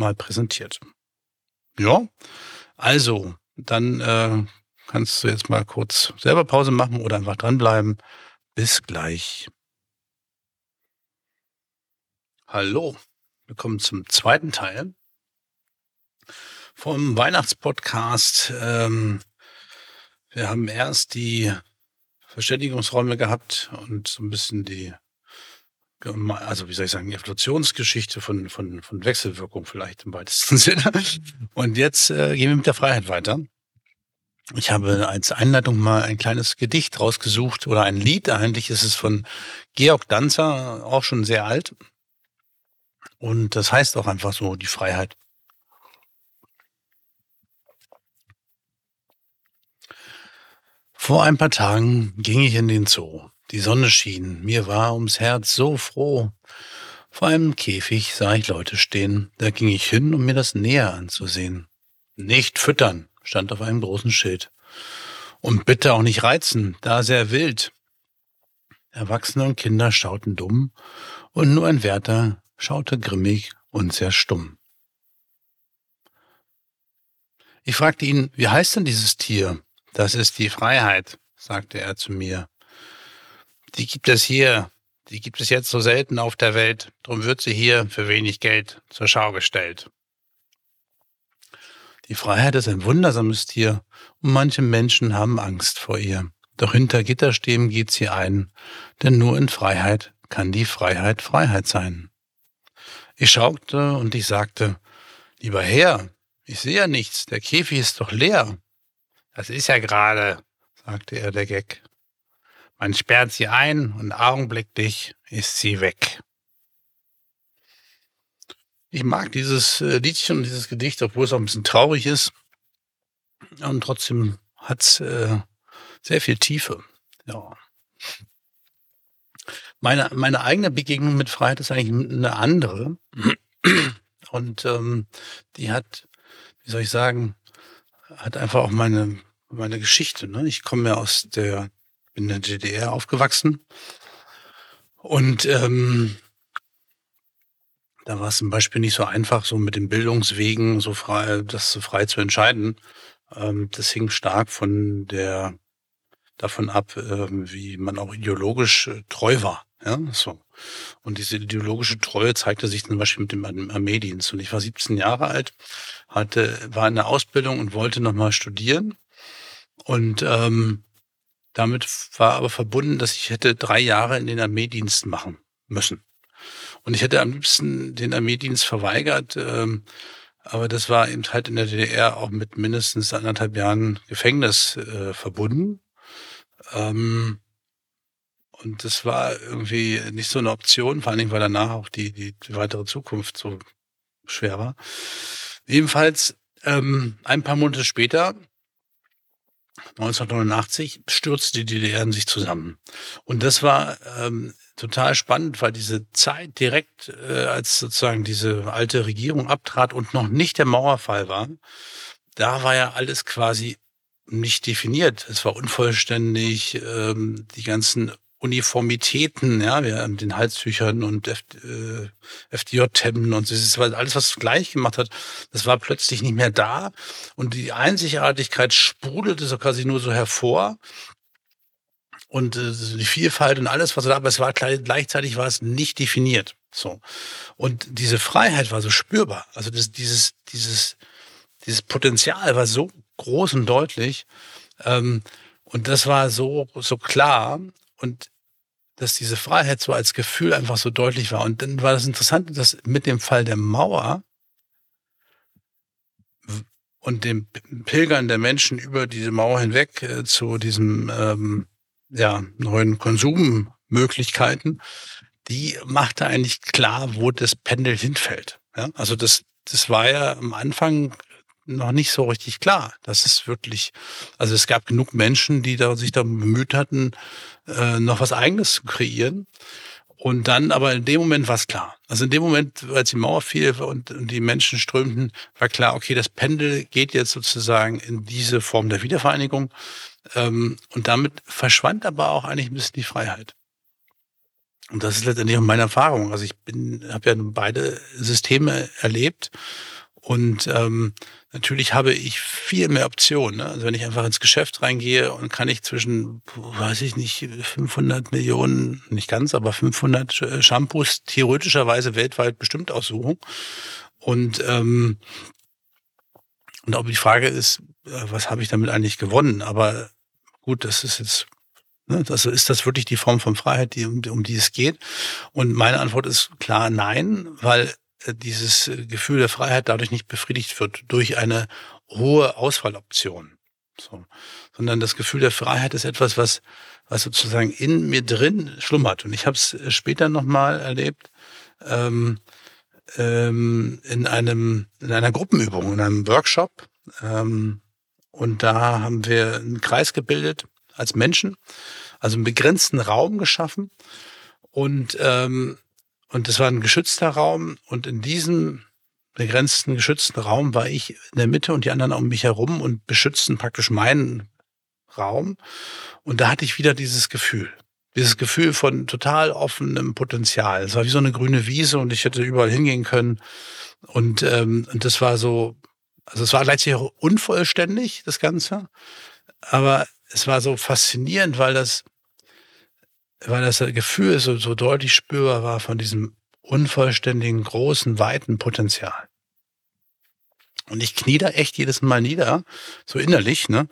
mal präsentiert. Ja, also, dann äh, kannst du jetzt mal kurz selber Pause machen oder einfach dranbleiben Bis gleich. Hallo, willkommen zum zweiten Teil vom Weihnachtspodcast. Ähm, wir haben erst die Verständigungsräume gehabt und so ein bisschen die, also wie soll ich sagen, Evolutionsgeschichte von, von, von Wechselwirkung vielleicht im weitesten Sinne. Und jetzt äh, gehen wir mit der Freiheit weiter. Ich habe als Einleitung mal ein kleines Gedicht rausgesucht oder ein Lied. Eigentlich ist es von Georg Danzer, auch schon sehr alt. Und das heißt auch einfach so, die Freiheit. Vor ein paar Tagen ging ich in den Zoo. Die Sonne schien, mir war ums Herz so froh. Vor einem Käfig sah ich Leute stehen, da ging ich hin, um mir das näher anzusehen. Nicht füttern, stand auf einem großen Schild. Und bitte auch nicht reizen, da sehr wild. Erwachsene und Kinder schauten dumm, und nur ein Wärter schaute grimmig und sehr stumm. Ich fragte ihn, wie heißt denn dieses Tier? Das ist die Freiheit, sagte er zu mir. Die gibt es hier, die gibt es jetzt so selten auf der Welt, drum wird sie hier für wenig Geld zur Schau gestellt. Die Freiheit ist ein wundersames Tier und manche Menschen haben Angst vor ihr. Doch hinter Gitterstäben geht sie ein, denn nur in Freiheit kann die Freiheit Freiheit sein. Ich schaute und ich sagte, lieber Herr, ich sehe ja nichts, der Käfig ist doch leer. Das ist ja gerade, sagte er der Geck. Man sperrt sie ein und augenblicklich ist sie weg. Ich mag dieses äh, Liedchen und dieses Gedicht, obwohl es auch ein bisschen traurig ist. Und trotzdem hat es äh, sehr viel Tiefe. Ja. Meine, meine eigene Begegnung mit Freiheit ist eigentlich eine andere. Und ähm, die hat, wie soll ich sagen, hat einfach auch meine, meine Geschichte. Ne? Ich komme ja aus der, in der DDR aufgewachsen. Und ähm, da war es zum Beispiel nicht so einfach, so mit den Bildungswegen so frei, das so frei zu entscheiden. Ähm, das hing stark von der davon ab, äh, wie man auch ideologisch äh, treu war. Ja, so. Und diese ideologische Treue zeigte sich zum Beispiel mit dem Armeedienst. Und ich war 17 Jahre alt, hatte, war in der Ausbildung und wollte nochmal studieren. Und ähm, damit war aber verbunden, dass ich hätte drei Jahre in den Armeedienst machen müssen. Und ich hätte am liebsten den Armeedienst verweigert, ähm, aber das war eben halt in der DDR auch mit mindestens anderthalb Jahren Gefängnis äh, verbunden. Ähm, und das war irgendwie nicht so eine Option, vor allen Dingen, weil danach auch die, die, weitere Zukunft so schwer war. Jedenfalls ähm, ein paar Monate später 1989 stürzte die DDR in sich zusammen. Und das war ähm, total spannend, weil diese Zeit direkt, äh, als sozusagen diese alte Regierung abtrat und noch nicht der Mauerfall war, da war ja alles quasi nicht definiert. Es war unvollständig, ähm, die ganzen Uniformitäten, ja, wir haben den Halstüchern und F, äh, und das alles, was gleich gemacht hat, das war plötzlich nicht mehr da. Und die Einzigartigkeit sprudelte so quasi nur so hervor. Und äh, die Vielfalt und alles, was da, aber es war gleichzeitig war es nicht definiert, so. Und diese Freiheit war so spürbar, also das, dieses dieses dieses Potenzial war so groß und deutlich ähm, und das war so so klar. Und dass diese Freiheit so als Gefühl einfach so deutlich war. Und dann war das Interessante, dass mit dem Fall der Mauer und dem Pilgern der Menschen über diese Mauer hinweg äh, zu diesem ähm, ja, neuen Konsummöglichkeiten, die machte eigentlich klar, wo das Pendel hinfällt. Ja? Also das, das war ja am Anfang noch nicht so richtig klar. Das ist wirklich, also es gab genug Menschen, die da, sich da bemüht hatten, äh, noch was Eigenes zu kreieren. Und dann, aber in dem Moment war es klar. Also in dem Moment, als die Mauer fiel und, die Menschen strömten, war klar, okay, das Pendel geht jetzt sozusagen in diese Form der Wiedervereinigung. Ähm, und damit verschwand aber auch eigentlich ein bisschen die Freiheit. Und das ist letztendlich auch meine Erfahrung. Also ich bin, habe ja beide Systeme erlebt und ähm, Natürlich habe ich viel mehr Optionen. Ne? Also wenn ich einfach ins Geschäft reingehe und kann ich zwischen, weiß ich nicht, 500 Millionen, nicht ganz, aber 500 äh, Shampoos theoretischerweise weltweit bestimmt aussuchen. Und, ähm, und ob die Frage ist, äh, was habe ich damit eigentlich gewonnen? Aber gut, das ist jetzt ne, also ist das wirklich die Form von Freiheit, die, um, um die es geht? Und meine Antwort ist klar nein, weil dieses äh, Gefühl der Freiheit dadurch nicht befriedigt wird durch eine hohe Auswahloption. So. Sondern das Gefühl der Freiheit ist etwas, was, was sozusagen in mir drin schlummert. Und ich habe es äh, später nochmal erlebt ähm, ähm, in, einem, in einer Gruppenübung, in einem Workshop. Ähm, und da haben wir einen Kreis gebildet als Menschen, also einen begrenzten Raum geschaffen. Und ähm, und das war ein geschützter Raum. Und in diesem begrenzten, geschützten Raum war ich in der Mitte und die anderen um mich herum und beschützten praktisch meinen Raum. Und da hatte ich wieder dieses Gefühl. Dieses Gefühl von total offenem Potenzial. Es war wie so eine grüne Wiese und ich hätte überall hingehen können. Und, ähm, und das war so, also es war gleichzeitig auch unvollständig, das Ganze. Aber es war so faszinierend, weil das weil das Gefühl so, so deutlich spürbar war von diesem unvollständigen, großen, weiten Potenzial. Und ich knie da echt jedes Mal nieder, so innerlich, ne?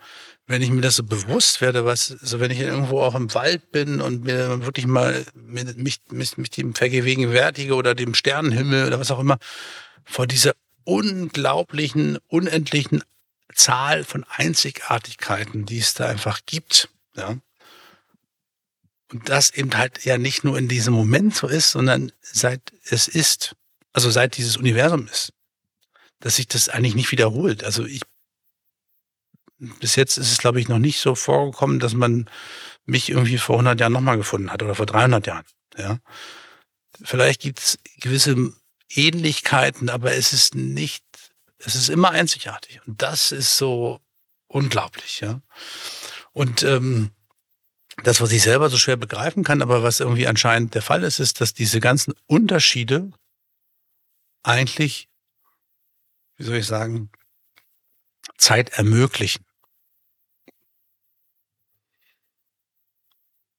Wenn ich mir das so bewusst werde, was, so wenn ich irgendwo auch im Wald bin und mir wirklich mal mich, mich, mich dem vergegenwärtige oder dem Sternenhimmel oder was auch immer, vor dieser unglaublichen, unendlichen Zahl von Einzigartigkeiten, die es da einfach gibt, ja, und das eben halt ja nicht nur in diesem Moment so ist, sondern seit es ist, also seit dieses Universum ist, dass sich das eigentlich nicht wiederholt. Also ich, bis jetzt ist es, glaube ich, noch nicht so vorgekommen, dass man mich irgendwie vor 100 Jahren nochmal gefunden hat oder vor 300 Jahren. Ja, vielleicht gibt es gewisse Ähnlichkeiten, aber es ist nicht, es ist immer einzigartig und das ist so unglaublich. Ja, und ähm, das, was ich selber so schwer begreifen kann, aber was irgendwie anscheinend der Fall ist, ist, dass diese ganzen Unterschiede eigentlich, wie soll ich sagen, Zeit ermöglichen.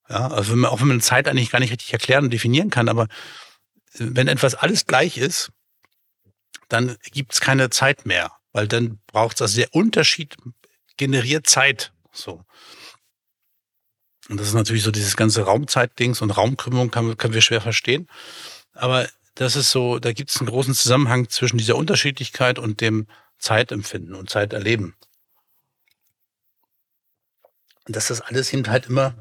Ja, also wenn man, auch wenn man Zeit eigentlich gar nicht richtig erklären und definieren kann, aber wenn etwas alles gleich ist, dann gibt es keine Zeit mehr, weil dann braucht es, also der Unterschied generiert Zeit. So. Und das ist natürlich so dieses ganze Raumzeitdings und Raumkrümmung kann, können wir schwer verstehen. Aber das ist so, da gibt es einen großen Zusammenhang zwischen dieser Unterschiedlichkeit und dem Zeitempfinden und Zeiterleben. Und dass das alles eben halt immer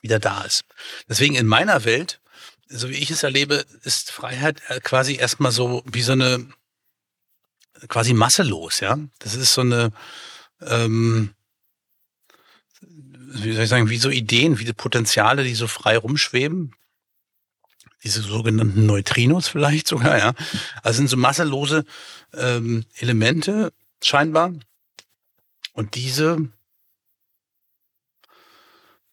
wieder da ist. Deswegen in meiner Welt, so wie ich es erlebe, ist Freiheit quasi erstmal so wie so eine quasi masselos, ja. Das ist so eine ähm, wie soll ich sagen, wie so Ideen, wie die Potenziale, die so frei rumschweben. Diese sogenannten Neutrinos vielleicht sogar, ja. Also sind so masselose ähm, Elemente scheinbar. Und diese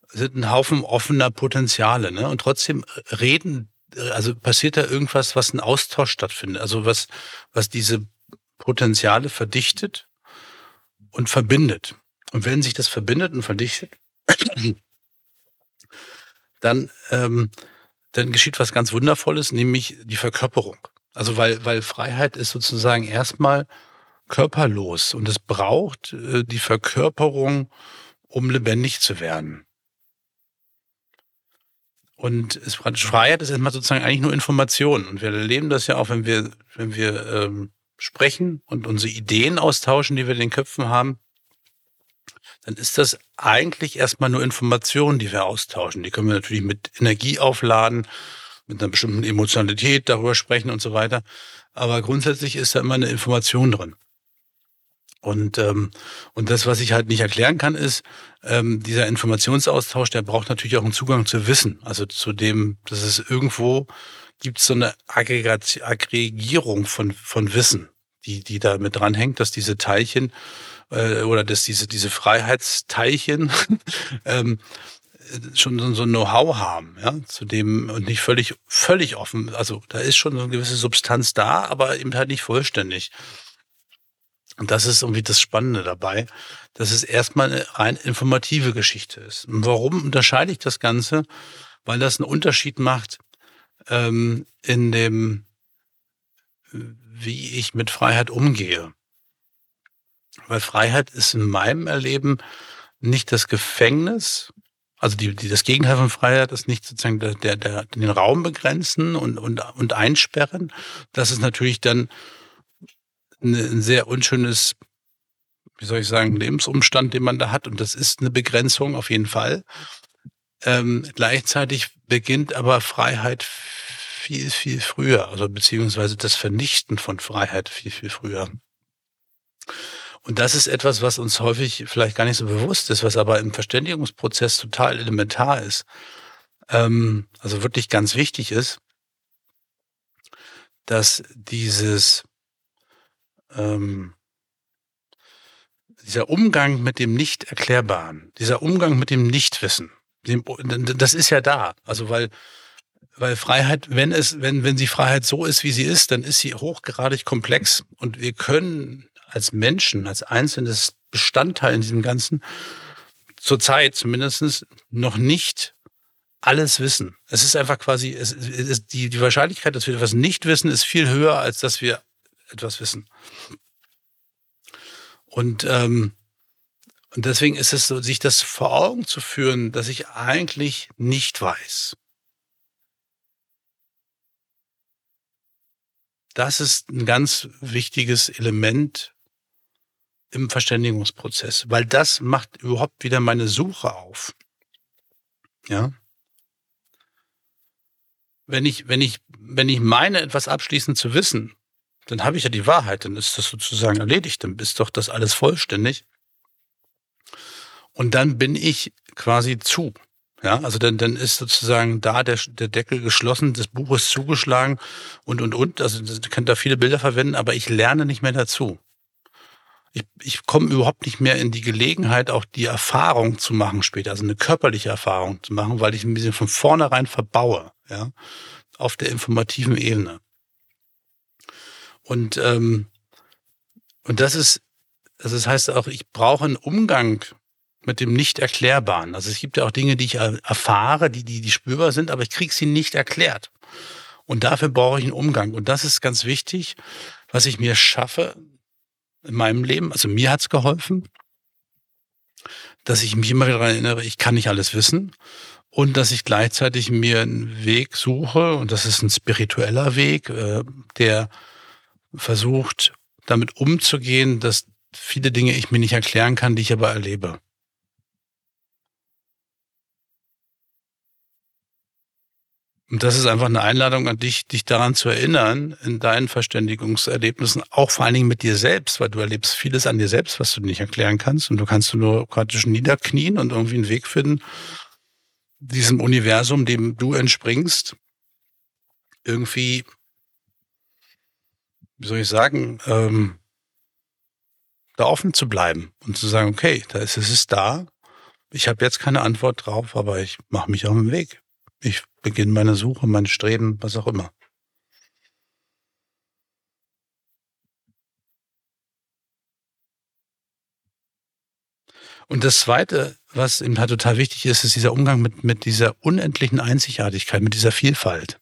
sind ein Haufen offener Potenziale, ne? Und trotzdem reden, also passiert da irgendwas, was ein Austausch stattfindet, also was, was diese Potenziale verdichtet und verbindet. Und wenn sich das verbindet und verdichtet, dann, ähm, dann geschieht was ganz Wundervolles, nämlich die Verkörperung. Also weil, weil Freiheit ist sozusagen erstmal körperlos und es braucht äh, die Verkörperung, um lebendig zu werden. Und es, Freiheit ist erstmal sozusagen eigentlich nur Information. Und wir erleben das ja auch, wenn wir, wenn wir ähm, sprechen und unsere Ideen austauschen, die wir in den Köpfen haben dann ist das eigentlich erstmal nur Informationen, die wir austauschen. Die können wir natürlich mit Energie aufladen, mit einer bestimmten Emotionalität darüber sprechen und so weiter. Aber grundsätzlich ist da immer eine Information drin. Und, ähm, und das, was ich halt nicht erklären kann, ist, ähm, dieser Informationsaustausch, der braucht natürlich auch einen Zugang zu Wissen. Also zu dem, dass es irgendwo gibt so eine Aggregierung von, von Wissen, die, die da mit dranhängt, dass diese Teilchen äh, oder dass diese, diese Freiheitsteilchen ähm, schon so, ein Know-how haben, ja, zu dem und nicht völlig, völlig offen. Also da ist schon so eine gewisse Substanz da, aber eben halt nicht vollständig. Und das ist irgendwie das Spannende dabei, dass es erstmal eine rein informative Geschichte ist. Und warum unterscheide ich das Ganze? Weil das einen Unterschied macht ähm, in dem, wie ich mit Freiheit umgehe. Weil Freiheit ist in meinem Erleben nicht das Gefängnis, also die, die, das Gegenteil von Freiheit ist nicht sozusagen der, der, der, den Raum begrenzen und, und, und einsperren. Das ist natürlich dann ein sehr unschönes, wie soll ich sagen, Lebensumstand, den man da hat. Und das ist eine Begrenzung auf jeden Fall. Ähm, gleichzeitig beginnt aber Freiheit viel, viel früher, also beziehungsweise das Vernichten von Freiheit viel, viel früher. Und das ist etwas, was uns häufig vielleicht gar nicht so bewusst ist, was aber im Verständigungsprozess total elementar ist. Ähm, also wirklich ganz wichtig ist, dass dieses ähm, dieser Umgang mit dem Nicht-Erklärbaren, dieser Umgang mit dem Nichtwissen, dem, das ist ja da. Also weil, weil Freiheit, wenn es, wenn, wenn sie Freiheit so ist, wie sie ist, dann ist sie hochgradig komplex und wir können als Menschen, als einzelnes Bestandteil in diesem Ganzen zurzeit zumindest noch nicht alles wissen. Es ist einfach quasi, es, es, die, die Wahrscheinlichkeit, dass wir etwas nicht wissen, ist viel höher, als dass wir etwas wissen. Und, ähm, und deswegen ist es so, sich das vor Augen zu führen, dass ich eigentlich nicht weiß. Das ist ein ganz wichtiges Element im Verständigungsprozess, weil das macht überhaupt wieder meine Suche auf. Ja. Wenn ich, wenn ich, wenn ich meine, etwas abschließend zu wissen, dann habe ich ja die Wahrheit, dann ist das sozusagen erledigt, dann ist doch das alles vollständig. Und dann bin ich quasi zu. Ja, also dann, dann ist sozusagen da der, der Deckel geschlossen, das Buch ist zugeschlagen und, und, und. Also, ihr könnt da viele Bilder verwenden, aber ich lerne nicht mehr dazu. Ich, ich komme überhaupt nicht mehr in die Gelegenheit, auch die Erfahrung zu machen später, also eine körperliche Erfahrung zu machen, weil ich ein bisschen von vornherein verbaue, ja, auf der informativen Ebene. Und, ähm, und das ist, also das heißt auch, ich brauche einen Umgang mit dem Nicht-Erklärbaren. Also es gibt ja auch Dinge, die ich erfahre, die, die, die spürbar sind, aber ich kriege sie nicht erklärt. Und dafür brauche ich einen Umgang. Und das ist ganz wichtig, was ich mir schaffe in meinem Leben. Also mir hat's geholfen, dass ich mich immer wieder daran erinnere, ich kann nicht alles wissen. Und dass ich gleichzeitig mir einen Weg suche, und das ist ein spiritueller Weg, äh, der versucht, damit umzugehen, dass viele Dinge ich mir nicht erklären kann, die ich aber erlebe. Und das ist einfach eine Einladung an dich, dich daran zu erinnern, in deinen Verständigungserlebnissen, auch vor allen Dingen mit dir selbst, weil du erlebst vieles an dir selbst, was du nicht erklären kannst. Und du kannst nur praktisch niederknien und irgendwie einen Weg finden, diesem Universum, dem du entspringst, irgendwie wie soll ich sagen, ähm, da offen zu bleiben und zu sagen, okay, da ist es ist da. Ich habe jetzt keine Antwort drauf, aber ich mache mich auf den Weg. Ich beginne meine Suche, mein Streben, was auch immer. Und das Zweite, was eben halt total wichtig ist, ist dieser Umgang mit, mit dieser unendlichen Einzigartigkeit, mit dieser Vielfalt.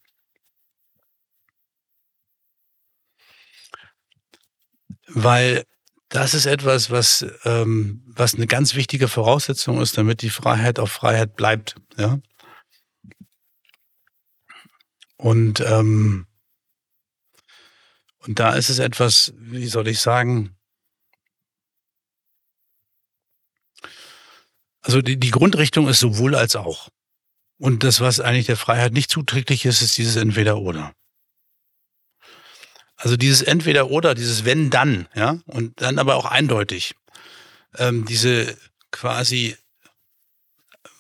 weil das ist etwas, was, ähm, was eine ganz wichtige Voraussetzung ist, damit die Freiheit auf Freiheit bleibt. Ja? Und, ähm, und da ist es etwas, wie soll ich sagen, also die, die Grundrichtung ist sowohl als auch. Und das, was eigentlich der Freiheit nicht zuträglich ist, ist dieses Entweder-Oder. Also dieses Entweder-Oder, dieses Wenn-Dann, ja, und dann aber auch eindeutig. Ähm, diese quasi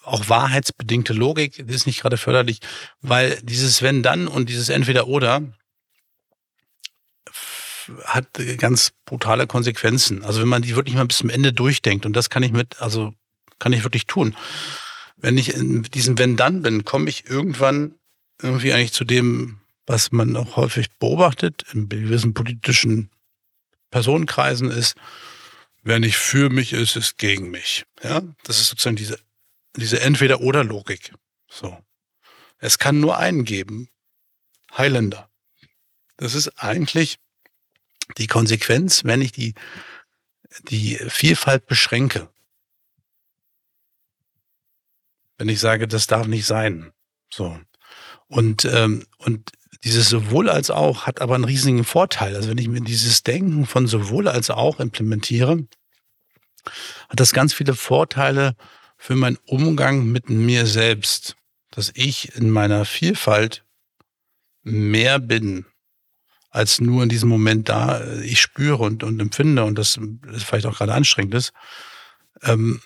auch wahrheitsbedingte Logik ist nicht gerade förderlich, weil dieses Wenn-Dann und dieses Entweder-Oder hat ganz brutale Konsequenzen. Also wenn man die wirklich mal bis zum Ende durchdenkt, und das kann ich mit, also kann ich wirklich tun. Wenn ich in diesem Wenn-Dann bin, komme ich irgendwann irgendwie eigentlich zu dem was man auch häufig beobachtet in gewissen politischen Personenkreisen ist, wer nicht für mich ist, ist gegen mich. Ja, das ist sozusagen diese, diese Entweder-Oder-Logik. So. Es kann nur einen geben. Highlander. Das ist eigentlich die Konsequenz, wenn ich die, die Vielfalt beschränke. Wenn ich sage, das darf nicht sein. So. Und, ähm, und dieses sowohl als auch hat aber einen riesigen Vorteil. Also wenn ich mir dieses Denken von sowohl als auch implementiere, hat das ganz viele Vorteile für meinen Umgang mit mir selbst, dass ich in meiner Vielfalt mehr bin, als nur in diesem Moment da äh, ich spüre und, und empfinde und das, vielleicht auch gerade anstrengend ist. Ähm,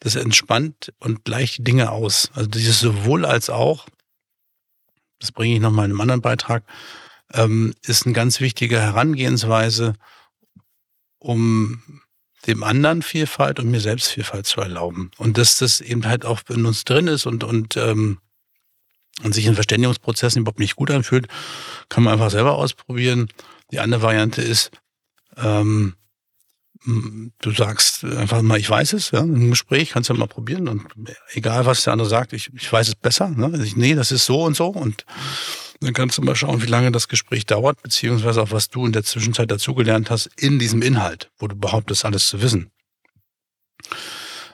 das entspannt und gleicht Dinge aus. Also dieses sowohl als auch das bringe ich nochmal in einem anderen Beitrag, ähm, ist eine ganz wichtige Herangehensweise, um dem anderen Vielfalt und mir selbst Vielfalt zu erlauben. Und dass das eben halt auch in uns drin ist und, und, ähm, und sich in Verständigungsprozessen überhaupt nicht gut anfühlt, kann man einfach selber ausprobieren. Die andere Variante ist, ähm, du sagst einfach mal, ich weiß es, ja, im Gespräch kannst du mal probieren und egal was der andere sagt, ich, ich weiß es besser. Ne? Also ich, nee, das ist so und so und dann kannst du mal schauen, wie lange das Gespräch dauert, beziehungsweise auch was du in der Zwischenzeit dazugelernt hast in diesem Inhalt, wo du behauptest, alles zu wissen.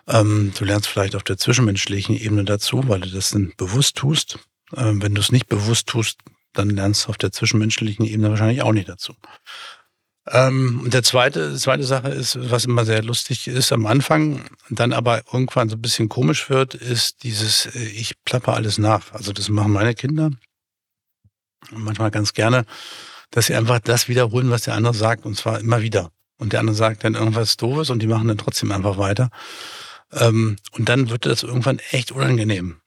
Ähm, du lernst vielleicht auf der zwischenmenschlichen Ebene dazu, weil du das dann bewusst tust. Ähm, wenn du es nicht bewusst tust, dann lernst du auf der zwischenmenschlichen Ebene wahrscheinlich auch nicht dazu. Ähm, und der zweite, zweite Sache ist, was immer sehr lustig ist am Anfang, dann aber irgendwann so ein bisschen komisch wird, ist dieses, äh, ich plappe alles nach. Also das machen meine Kinder manchmal ganz gerne, dass sie einfach das wiederholen, was der andere sagt, und zwar immer wieder. Und der andere sagt dann irgendwas Doofes und die machen dann trotzdem einfach weiter. Ähm, und dann wird das irgendwann echt unangenehm.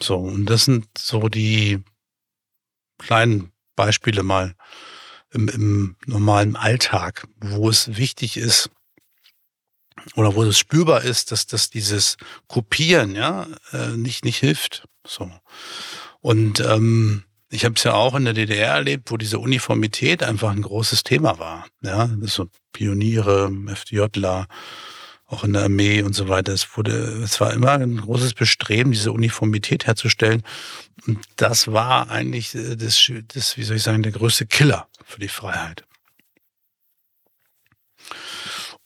So, und das sind so die kleinen Beispiele mal im, im normalen Alltag, wo es wichtig ist oder wo es spürbar ist, dass, dass dieses Kopieren ja äh, nicht, nicht hilft. So. Und ähm, ich habe es ja auch in der DDR erlebt, wo diese Uniformität einfach ein großes Thema war. Ja, das so Pioniere, FDJler, auch in der Armee und so weiter. Es wurde, es war immer ein großes Bestreben, diese Uniformität herzustellen. Und das war eigentlich äh, das, das, wie soll ich sagen, der größte Killer für die Freiheit.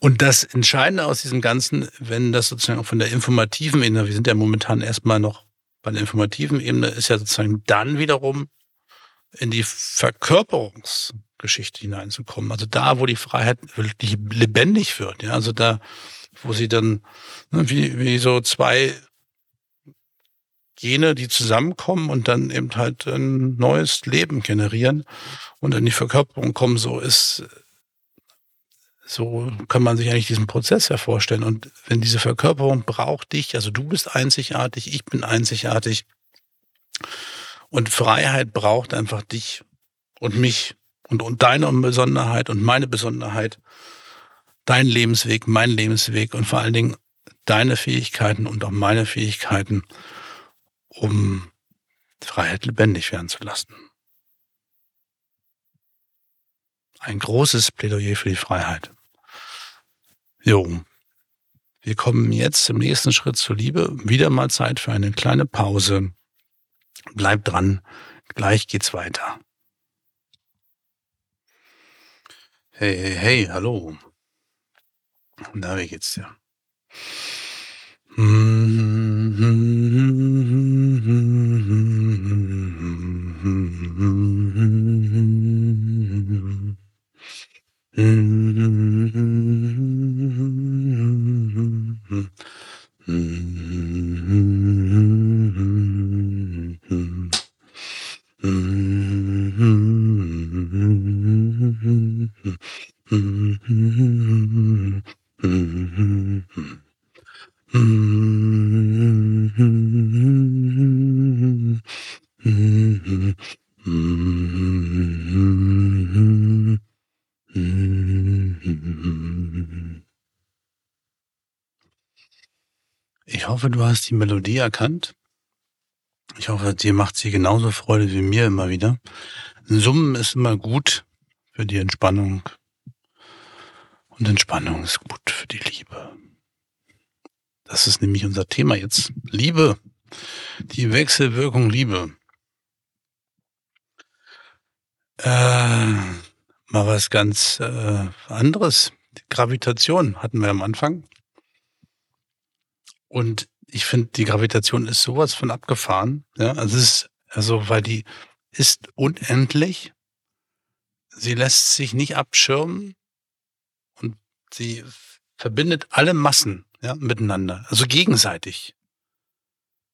Und das Entscheidende aus diesem Ganzen, wenn das sozusagen auch von der informativen wir sind ja momentan erstmal noch bei der informativen Ebene, ist ja sozusagen dann wiederum in die Verkörperungsgeschichte hineinzukommen. Also da, wo die Freiheit wirklich lebendig wird. Ja, also da, wo sie dann ne, wie, wie so zwei Gene, die zusammenkommen und dann eben halt ein neues Leben generieren und in die Verkörperung kommen, so ist, so kann man sich eigentlich diesen Prozess ja vorstellen. Und wenn diese Verkörperung braucht dich, also du bist einzigartig, ich bin einzigartig und Freiheit braucht einfach dich und mich und, und deine Besonderheit und meine Besonderheit dein Lebensweg, mein Lebensweg und vor allen Dingen deine Fähigkeiten und auch meine Fähigkeiten, um Freiheit lebendig werden zu lassen. Ein großes Plädoyer für die Freiheit. Jo. Wir kommen jetzt im nächsten Schritt zur Liebe. Wieder mal Zeit für eine kleine Pause. Bleib dran. Gleich geht's weiter. Hey, hey, hey, hallo. Na, wie geht's dir? Ich hoffe, du hast die Melodie erkannt. Ich hoffe, dir macht sie genauso Freude wie mir immer wieder. Summen ist immer gut für die Entspannung. Und Entspannung ist gut für die Liebe. Das ist nämlich unser Thema jetzt. Liebe. Die Wechselwirkung Liebe. Äh, mal was ganz äh, anderes. Die Gravitation hatten wir am Anfang. Und ich finde, die Gravitation ist sowas von abgefahren. Ja, also es ist, also, weil die ist unendlich. Sie lässt sich nicht abschirmen und sie verbindet alle Massen ja, miteinander, also gegenseitig.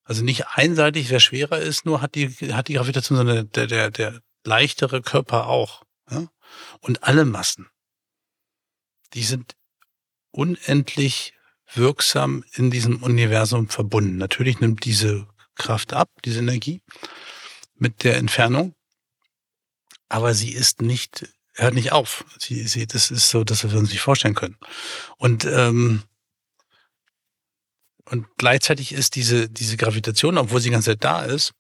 Also nicht einseitig, wer schwerer ist, nur hat die, hat die Gravitation, sondern der, der, der leichtere Körper auch. Ja? Und alle Massen, die sind unendlich wirksam in diesem Universum verbunden. Natürlich nimmt diese Kraft ab, diese Energie mit der Entfernung, aber sie ist nicht, hört nicht auf. Sie, sie, das ist so, dass wir uns nicht vorstellen können. Und ähm, und gleichzeitig ist diese, diese Gravitation, obwohl sie die ganze Zeit da ist,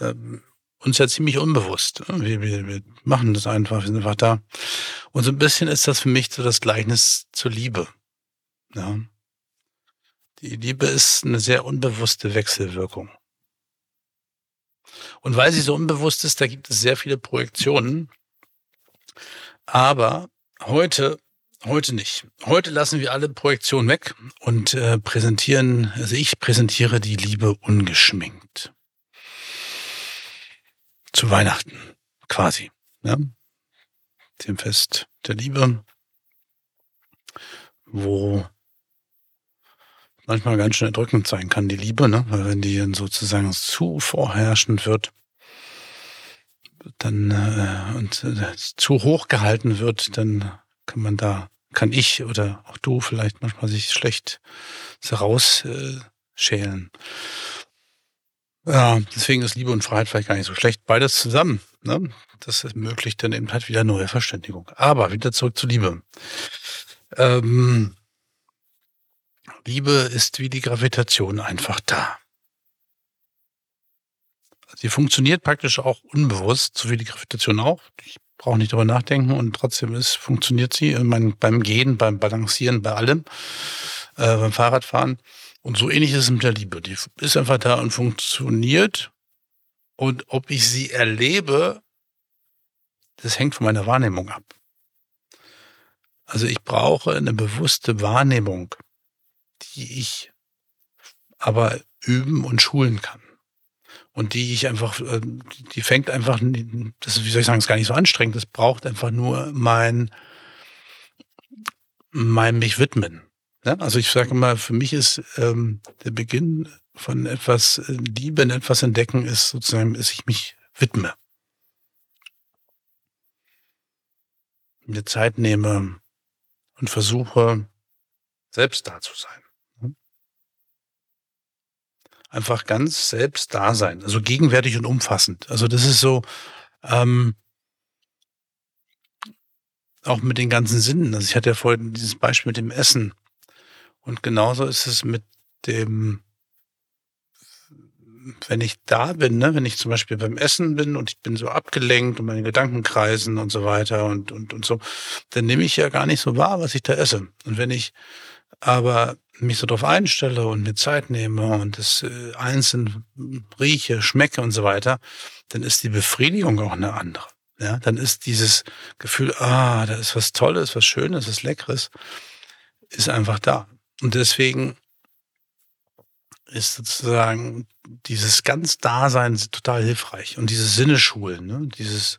ähm, uns ja ziemlich unbewusst. Wir, wir, wir machen das einfach, wir sind einfach da. Und so ein bisschen ist das für mich so das Gleichnis zur Liebe. Ja. Die Liebe ist eine sehr unbewusste Wechselwirkung. Und weil sie so unbewusst ist, da gibt es sehr viele Projektionen. Aber heute, heute nicht. Heute lassen wir alle Projektionen weg und äh, präsentieren, also ich präsentiere die Liebe ungeschminkt. Zu Weihnachten, quasi. Ja? Dem Fest der Liebe, wo manchmal ganz schön erdrückend sein kann, die Liebe, ne? Weil wenn die dann sozusagen zu vorherrschend wird, dann äh, und äh, zu hoch gehalten wird, dann kann man da, kann ich oder auch du vielleicht manchmal sich schlecht rausschälen. Äh, ja, deswegen ist Liebe und Freiheit vielleicht gar nicht so schlecht. Beides zusammen. Ne? Das ermöglicht dann eben halt wieder neue Verständigung. Aber wieder zurück zur Liebe. Ähm, Liebe ist wie die Gravitation einfach da. Sie funktioniert praktisch auch unbewusst, so wie die Gravitation auch. Ich brauche nicht darüber nachdenken und trotzdem ist, funktioniert sie mein, beim Gehen, beim Balancieren, bei allem, äh, beim Fahrradfahren. Und so ähnlich ist es mit der Liebe. Die ist einfach da und funktioniert. Und ob ich sie erlebe, das hängt von meiner Wahrnehmung ab. Also ich brauche eine bewusste Wahrnehmung die ich aber üben und schulen kann. Und die ich einfach, äh, die fängt einfach, das ist, wie soll ich sagen, ist gar nicht so anstrengend. Das braucht einfach nur mein, mein mich widmen. Ja? Also ich sage mal, für mich ist ähm, der Beginn von etwas äh, Lieben, etwas entdecken, ist sozusagen, dass ich mich widme. Mir Zeit nehme und versuche, selbst da zu sein einfach ganz selbst da sein. Also gegenwärtig und umfassend. Also das ist so, ähm, auch mit den ganzen Sinnen. Also ich hatte ja vorhin dieses Beispiel mit dem Essen. Und genauso ist es mit dem, wenn ich da bin, ne, wenn ich zum Beispiel beim Essen bin und ich bin so abgelenkt und meine Gedanken kreisen und so weiter und, und, und so, dann nehme ich ja gar nicht so wahr, was ich da esse. Und wenn ich aber mich so darauf einstelle und mir Zeit nehme und das äh, einzeln rieche, schmecke und so weiter, dann ist die Befriedigung auch eine andere. Ja, dann ist dieses Gefühl, ah, da ist was Tolles, was Schönes, was Leckeres, ist einfach da. Und deswegen ist sozusagen dieses ganz Dasein total hilfreich und diese Sinneschulen, ne? dieses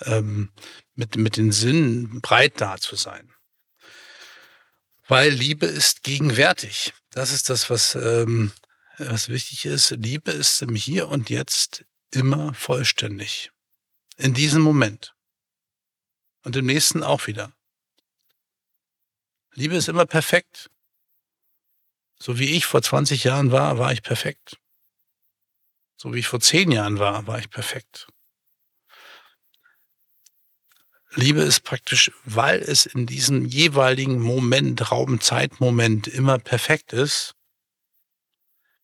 ähm, mit, mit den Sinnen breit da zu sein. Weil Liebe ist gegenwärtig. Das ist das, was, ähm, was wichtig ist. Liebe ist im Hier und Jetzt immer vollständig. In diesem Moment. Und im nächsten auch wieder. Liebe ist immer perfekt. So wie ich vor 20 Jahren war, war ich perfekt. So wie ich vor 10 Jahren war, war ich perfekt. Liebe ist praktisch, weil es in diesem jeweiligen Moment, Raum, Zeitmoment immer perfekt ist,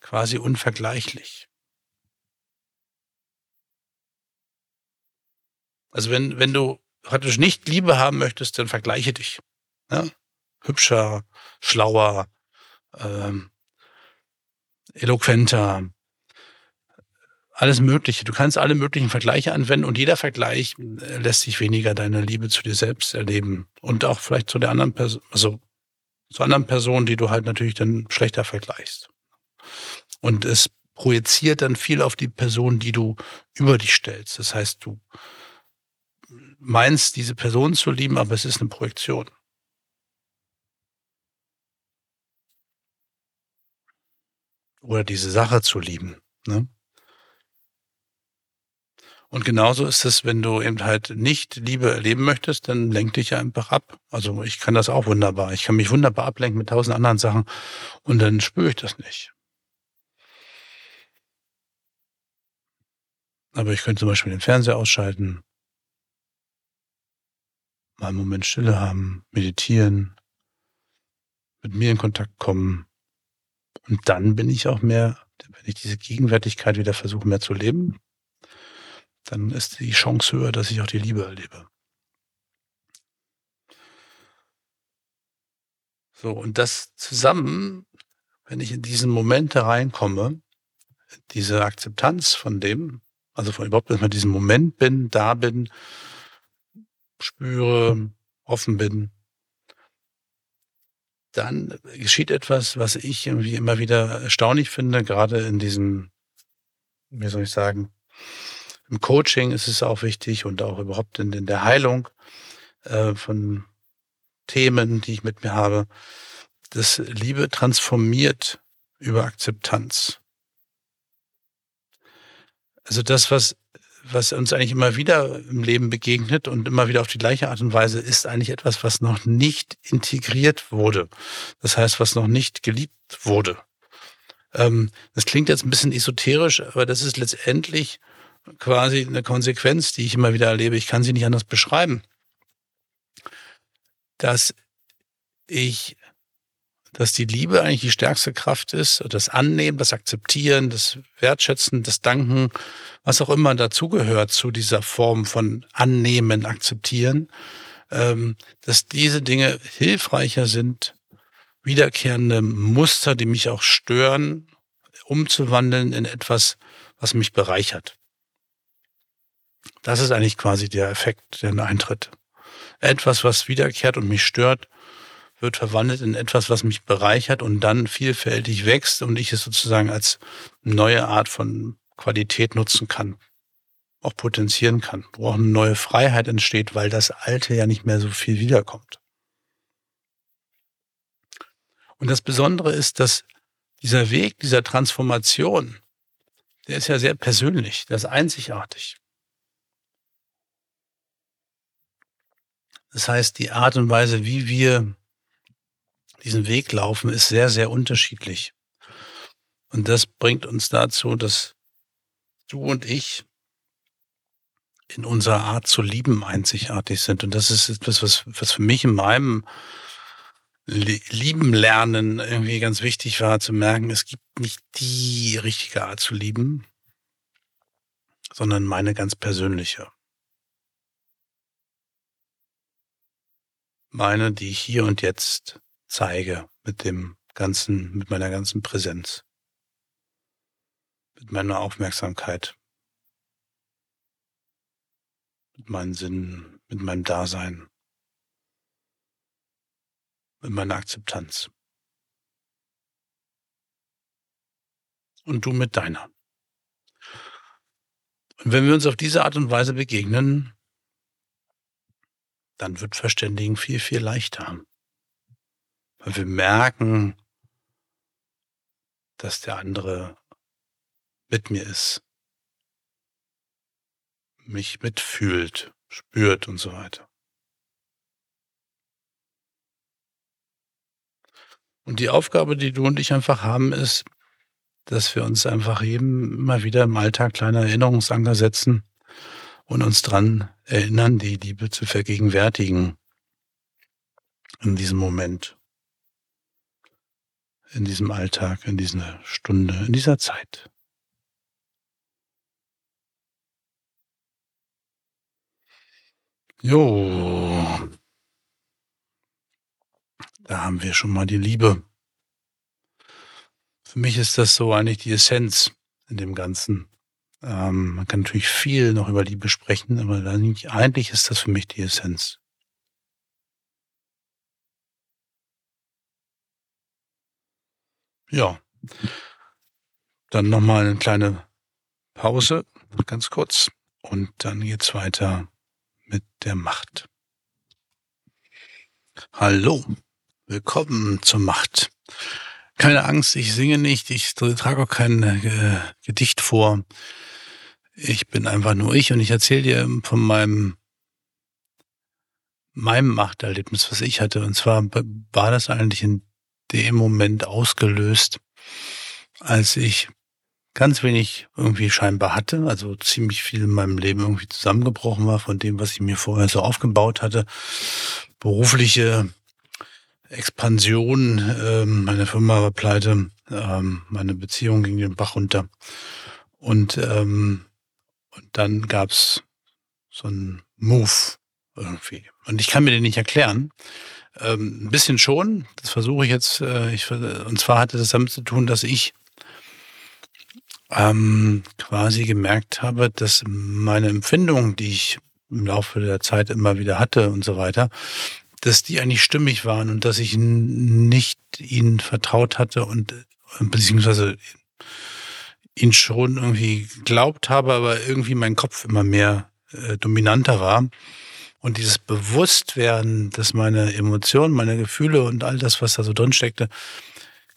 quasi unvergleichlich. Also wenn, wenn du praktisch nicht Liebe haben möchtest, dann vergleiche dich. Ne? Hübscher, schlauer, ähm, eloquenter, alles Mögliche. Du kannst alle möglichen Vergleiche anwenden und jeder Vergleich äh, lässt sich weniger deine Liebe zu dir selbst erleben und auch vielleicht zu der anderen Person, also zu anderen Personen, die du halt natürlich dann schlechter vergleichst. Und es projiziert dann viel auf die Person, die du über dich stellst. Das heißt, du meinst, diese Person zu lieben, aber es ist eine Projektion. Oder diese Sache zu lieben. Ne? Und genauso ist es, wenn du eben halt nicht Liebe erleben möchtest, dann lenk dich einfach ab. Also ich kann das auch wunderbar. Ich kann mich wunderbar ablenken mit tausend anderen Sachen und dann spüre ich das nicht. Aber ich könnte zum Beispiel den Fernseher ausschalten, mal einen Moment Stille haben, meditieren, mit mir in Kontakt kommen. Und dann bin ich auch mehr, wenn ich diese Gegenwärtigkeit wieder versuche mehr zu leben, dann ist die Chance höher, dass ich auch die Liebe erlebe. So, und das zusammen, wenn ich in diesen Momente reinkomme, diese Akzeptanz von dem, also von überhaupt, dass man diesen Moment bin, da bin, spüre, offen bin, dann geschieht etwas, was ich irgendwie immer wieder erstaunlich finde, gerade in diesem, wie soll ich sagen, im Coaching ist es auch wichtig und auch überhaupt in, in der Heilung äh, von Themen, die ich mit mir habe, dass Liebe transformiert über Akzeptanz. Also das, was, was uns eigentlich immer wieder im Leben begegnet und immer wieder auf die gleiche Art und Weise, ist eigentlich etwas, was noch nicht integriert wurde. Das heißt, was noch nicht geliebt wurde. Ähm, das klingt jetzt ein bisschen esoterisch, aber das ist letztendlich quasi eine Konsequenz, die ich immer wieder erlebe. Ich kann sie nicht anders beschreiben. Dass ich, dass die Liebe eigentlich die stärkste Kraft ist, das Annehmen, das Akzeptieren, das Wertschätzen, das Danken, was auch immer dazugehört zu dieser Form von Annehmen, Akzeptieren, ähm, dass diese Dinge hilfreicher sind, wiederkehrende Muster, die mich auch stören, umzuwandeln in etwas, was mich bereichert. Das ist eigentlich quasi der Effekt, der eintritt. Etwas, was wiederkehrt und mich stört, wird verwandelt in etwas, was mich bereichert und dann vielfältig wächst und ich es sozusagen als neue Art von Qualität nutzen kann, auch potenzieren kann, wo auch eine neue Freiheit entsteht, weil das Alte ja nicht mehr so viel wiederkommt. Und das Besondere ist, dass dieser Weg dieser Transformation, der ist ja sehr persönlich, der ist einzigartig. Das heißt, die Art und Weise, wie wir diesen Weg laufen, ist sehr, sehr unterschiedlich. Und das bringt uns dazu, dass du und ich in unserer Art zu lieben einzigartig sind. Und das ist etwas, was, was für mich in meinem Lieben lernen irgendwie ganz wichtig war, zu merken, es gibt nicht die richtige Art zu lieben, sondern meine ganz persönliche. Meine, die ich hier und jetzt zeige mit dem ganzen, mit meiner ganzen Präsenz, mit meiner Aufmerksamkeit, mit meinen Sinnen, mit meinem Dasein, mit meiner Akzeptanz. Und du mit deiner. Und wenn wir uns auf diese Art und Weise begegnen, dann wird Verständigen viel, viel leichter. Weil wir merken, dass der andere mit mir ist, mich mitfühlt, spürt und so weiter. Und die Aufgabe, die du und ich einfach haben, ist, dass wir uns einfach eben immer wieder im Alltag kleine Erinnerungsanker setzen, und uns dran erinnern, die Liebe zu vergegenwärtigen in diesem Moment, in diesem Alltag, in dieser Stunde, in dieser Zeit. Jo. Da haben wir schon mal die Liebe. Für mich ist das so eigentlich die Essenz in dem Ganzen. Ähm, man kann natürlich viel noch über Liebe sprechen, aber eigentlich ist das für mich die Essenz. Ja. Dann nochmal eine kleine Pause, ganz kurz. Und dann geht's weiter mit der Macht. Hallo, willkommen zur Macht. Keine Angst, ich singe nicht, ich trage auch kein äh, Gedicht vor. Ich bin einfach nur ich und ich erzähle dir von meinem meinem Machterlebnis, was ich hatte. Und zwar war das eigentlich in dem Moment ausgelöst, als ich ganz wenig irgendwie scheinbar hatte, also ziemlich viel in meinem Leben irgendwie zusammengebrochen war von dem, was ich mir vorher so aufgebaut hatte. Berufliche Expansion, ähm, meine Firma war pleite, ähm, meine Beziehung ging den Bach runter. Und, ähm, und dann gab's so einen Move irgendwie. Und ich kann mir den nicht erklären. Ähm, ein bisschen schon, das versuche ich jetzt. Äh, ich, und zwar hatte das damit zu tun, dass ich ähm, quasi gemerkt habe, dass meine Empfindungen, die ich im Laufe der Zeit immer wieder hatte und so weiter, dass die eigentlich stimmig waren und dass ich nicht ihnen vertraut hatte und beziehungsweise ihn schon irgendwie glaubt habe, aber irgendwie mein Kopf immer mehr äh, dominanter war. Und dieses Bewusstwerden, dass meine Emotionen, meine Gefühle und all das, was da so drin steckte,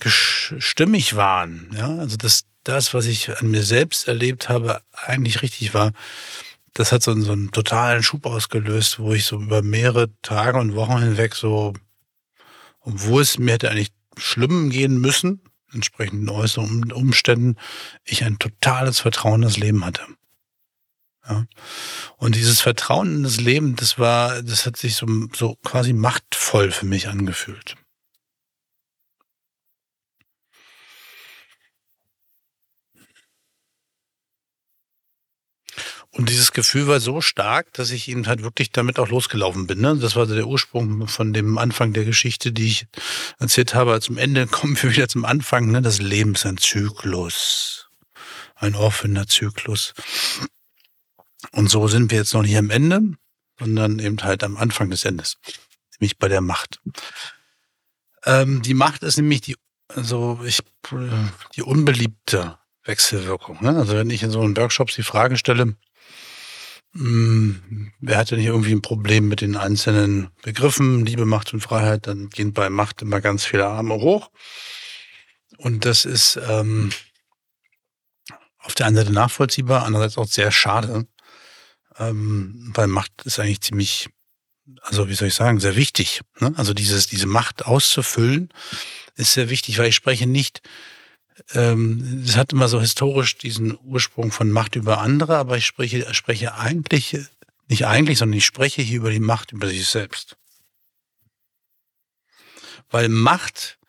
stimmig waren. Ja, also dass das, was ich an mir selbst erlebt habe, eigentlich richtig war. Das hat so einen, so einen totalen Schub ausgelöst, wo ich so über mehrere Tage und Wochen hinweg so, obwohl es mir hätte eigentlich schlimm gehen müssen, entsprechenden äußeren Umständen, ich ein totales Vertrauen in das Leben hatte. Ja. Und dieses Vertrauen in das Leben, das war, das hat sich so, so quasi machtvoll für mich angefühlt. Und dieses Gefühl war so stark, dass ich eben halt wirklich damit auch losgelaufen bin. Ne? Das war der Ursprung von dem Anfang der Geschichte, die ich erzählt habe. Zum Ende kommen wir wieder zum Anfang. Ne? Das Leben ist ein Zyklus. Ein offener Zyklus. Und so sind wir jetzt noch nicht am Ende, sondern eben halt am Anfang des Endes. Nämlich bei der Macht. Ähm, die Macht ist nämlich die, also ich, die unbeliebte Wechselwirkung. Ne? Also wenn ich in so einen Workshops die Frage stelle, wer hat denn hier irgendwie ein Problem mit den einzelnen Begriffen, Liebe, Macht und Freiheit, dann gehen bei Macht immer ganz viele Arme hoch. Und das ist ähm, auf der einen Seite nachvollziehbar, andererseits auch sehr schade, ähm, weil Macht ist eigentlich ziemlich, also wie soll ich sagen, sehr wichtig. Ne? Also dieses, diese Macht auszufüllen ist sehr wichtig, weil ich spreche nicht ähm, es hat immer so historisch diesen Ursprung von Macht über andere, aber ich spreche, spreche eigentlich, nicht eigentlich, sondern ich spreche hier über die Macht über sich selbst. Weil Macht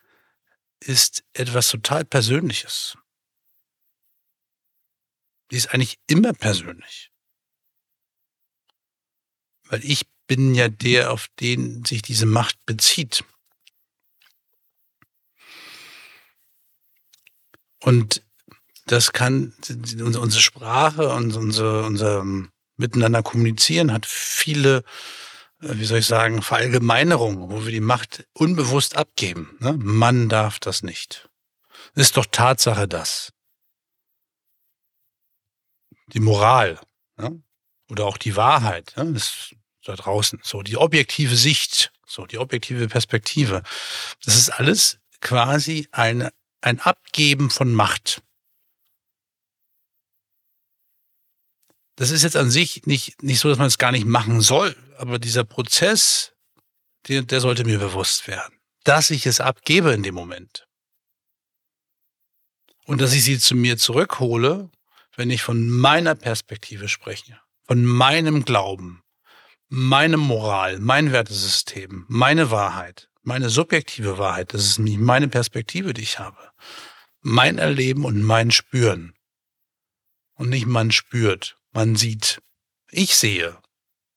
ist etwas total Persönliches. Die ist eigentlich immer persönlich. Weil ich bin ja der, auf den sich diese Macht bezieht. Und das kann, unsere Sprache und unser, unser Miteinander kommunizieren hat viele, äh, wie soll ich sagen, Verallgemeinerungen, wo wir die Macht unbewusst abgeben. Ne? Man darf das nicht. Ist doch Tatsache das. Die Moral ne? oder auch die Wahrheit ne? ist da draußen. So die objektive Sicht, so die objektive Perspektive. Das ist alles quasi eine ein Abgeben von Macht. Das ist jetzt an sich nicht, nicht so, dass man es gar nicht machen soll, aber dieser Prozess, der, der sollte mir bewusst werden, dass ich es abgebe in dem Moment. Und dass ich sie zu mir zurückhole, wenn ich von meiner Perspektive spreche, von meinem Glauben, meine Moral, mein Wertesystem, meine Wahrheit, meine subjektive Wahrheit, das ist nicht meine Perspektive, die ich habe. Mein Erleben und mein Spüren. Und nicht man spürt, man sieht. Ich sehe.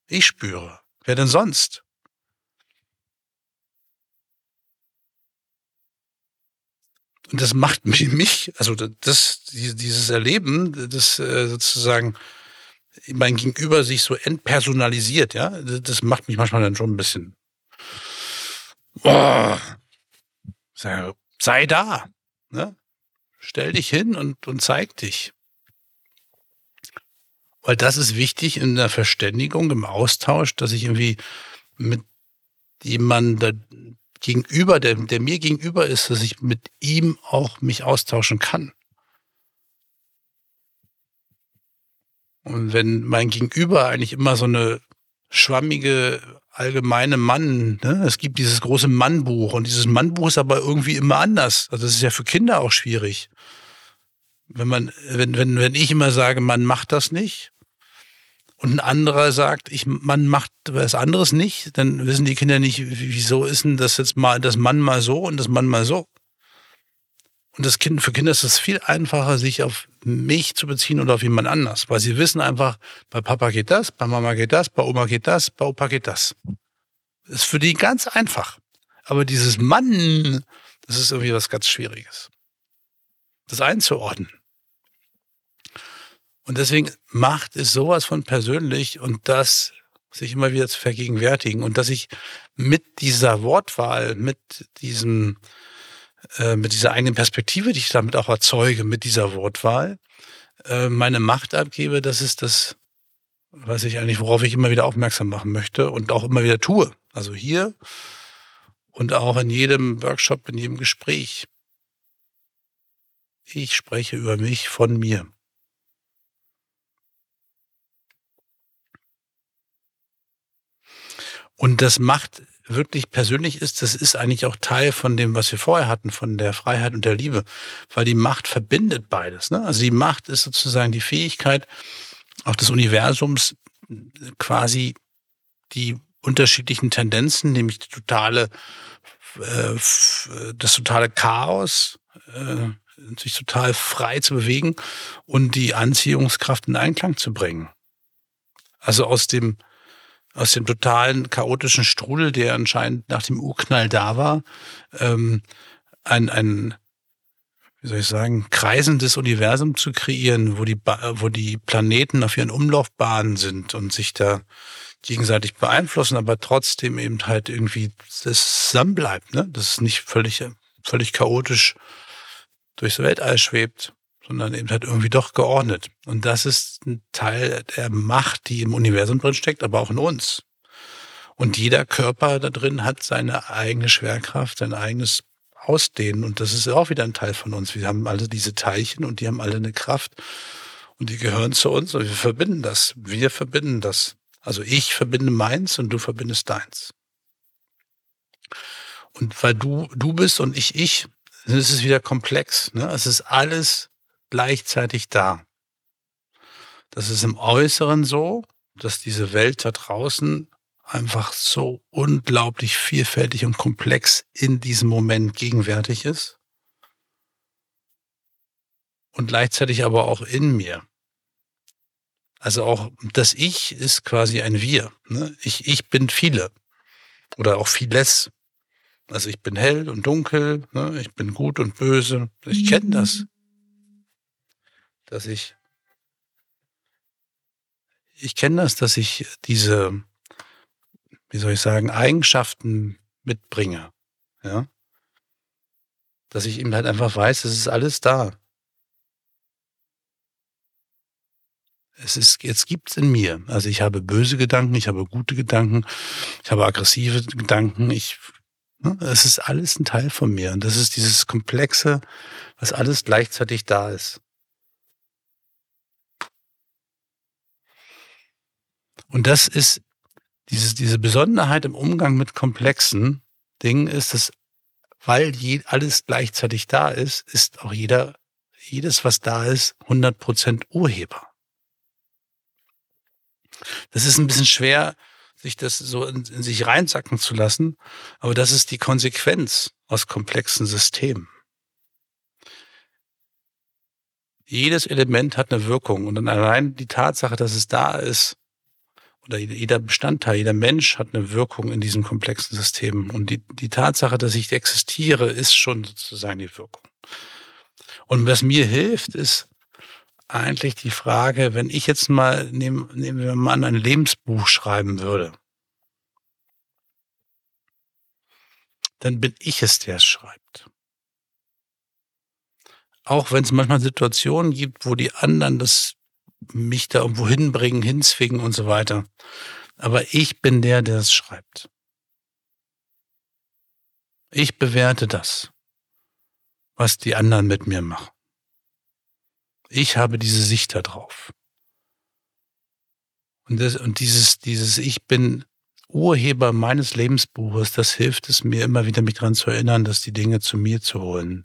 Ich spüre. Wer denn sonst? Und das macht mich, also das, dieses Erleben, das äh, sozusagen mein Gegenüber sich so entpersonalisiert, ja, das macht mich manchmal dann schon ein bisschen. Oh, sei, sei da, ne? Stell dich hin und, und zeig dich. Weil das ist wichtig in der Verständigung, im Austausch, dass ich irgendwie mit jemandem gegenüber, der, der mir gegenüber ist, dass ich mit ihm auch mich austauschen kann. Und wenn mein Gegenüber eigentlich immer so eine schwammige, allgemeine Mann, ne? es gibt dieses große Mannbuch und dieses Mannbuch ist aber irgendwie immer anders. Also das ist ja für Kinder auch schwierig. Wenn man, wenn, wenn, wenn ich immer sage, man macht das nicht, und ein anderer sagt, ich, man macht was anderes nicht, dann wissen die Kinder nicht, wieso ist denn das jetzt mal, das Mann mal so und das Mann mal so. Und das Kind, für Kinder ist es viel einfacher, sich auf mich zu beziehen oder auf jemand anders, weil sie wissen einfach, bei Papa geht das, bei Mama geht das, bei Oma geht das, bei Opa geht das. Das ist für die ganz einfach. Aber dieses Mann, das ist irgendwie was ganz Schwieriges. Das einzuordnen. Und deswegen macht es sowas von persönlich und das sich immer wieder zu vergegenwärtigen und dass ich mit dieser Wortwahl, mit diesem, äh, mit dieser eigenen Perspektive, die ich damit auch erzeuge, mit dieser Wortwahl, äh, meine Macht abgebe, das ist das, was ich eigentlich, worauf ich immer wieder aufmerksam machen möchte und auch immer wieder tue. Also hier und auch in jedem Workshop, in jedem Gespräch. Ich spreche über mich von mir. Und das macht wirklich persönlich ist, das ist eigentlich auch Teil von dem, was wir vorher hatten, von der Freiheit und der Liebe, weil die Macht verbindet beides. Ne? Also die Macht ist sozusagen die Fähigkeit, auch des Universums quasi die unterschiedlichen Tendenzen, nämlich die totale, äh, das totale Chaos, äh, sich total frei zu bewegen und die Anziehungskraft in Einklang zu bringen. Also aus dem aus dem totalen chaotischen Strudel, der anscheinend nach dem Urknall da war, ähm, ein, ein, wie soll ich sagen, kreisendes Universum zu kreieren, wo die, wo die Planeten auf ihren Umlaufbahnen sind und sich da gegenseitig beeinflussen, aber trotzdem eben halt irgendwie das zusammen ne? Das ist nicht völlig, völlig chaotisch durchs Weltall schwebt sondern eben halt irgendwie doch geordnet. Und das ist ein Teil der Macht, die im Universum drin steckt, aber auch in uns. Und jeder Körper da drin hat seine eigene Schwerkraft, sein eigenes Ausdehnen. Und das ist auch wieder ein Teil von uns. Wir haben alle diese Teilchen und die haben alle eine Kraft. Und die gehören zu uns und wir verbinden das. Wir verbinden das. Also ich verbinde meins und du verbindest deins. Und weil du du bist und ich ich, ist es wieder komplex. Ne? Es ist alles gleichzeitig da. Das ist im Äußeren so, dass diese Welt da draußen einfach so unglaublich vielfältig und komplex in diesem Moment gegenwärtig ist. Und gleichzeitig aber auch in mir. Also auch das Ich ist quasi ein Wir. Ne? Ich, ich bin viele oder auch vieles. Also ich bin hell und dunkel, ne? ich bin gut und böse. Ich kenne das dass ich, ich kenne das, dass ich diese, wie soll ich sagen, Eigenschaften mitbringe. Ja. Dass ich eben halt einfach weiß, es ist alles da. Es ist, jetzt gibt's in mir. Also ich habe böse Gedanken, ich habe gute Gedanken, ich habe aggressive Gedanken, ich, ne, es ist alles ein Teil von mir. Und das ist dieses Komplexe, was alles gleichzeitig da ist. Und das ist diese, diese Besonderheit im Umgang mit komplexen Dingen ist, dass weil je, alles gleichzeitig da ist, ist auch jeder, jedes, was da ist, 100% Urheber. Das ist ein bisschen schwer, sich das so in, in sich reinsacken zu lassen, aber das ist die Konsequenz aus komplexen Systemen. Jedes Element hat eine Wirkung und dann allein die Tatsache, dass es da ist, oder jeder Bestandteil, jeder Mensch hat eine Wirkung in diesem komplexen System. Und die, die Tatsache, dass ich existiere, ist schon sozusagen die Wirkung. Und was mir hilft, ist eigentlich die Frage, wenn ich jetzt mal, nehmen, nehmen wir mal an, ein Lebensbuch schreiben würde, dann bin ich es, der es schreibt. Auch wenn es manchmal Situationen gibt, wo die anderen das mich da irgendwo hinbringen, hinzwingen und so weiter. Aber ich bin der, der es schreibt. Ich bewerte das, was die anderen mit mir machen. Ich habe diese Sicht da drauf. Und, das, und dieses, dieses Ich bin Urheber meines Lebensbuches, das hilft es mir immer wieder, mich daran zu erinnern, dass die Dinge zu mir zu holen.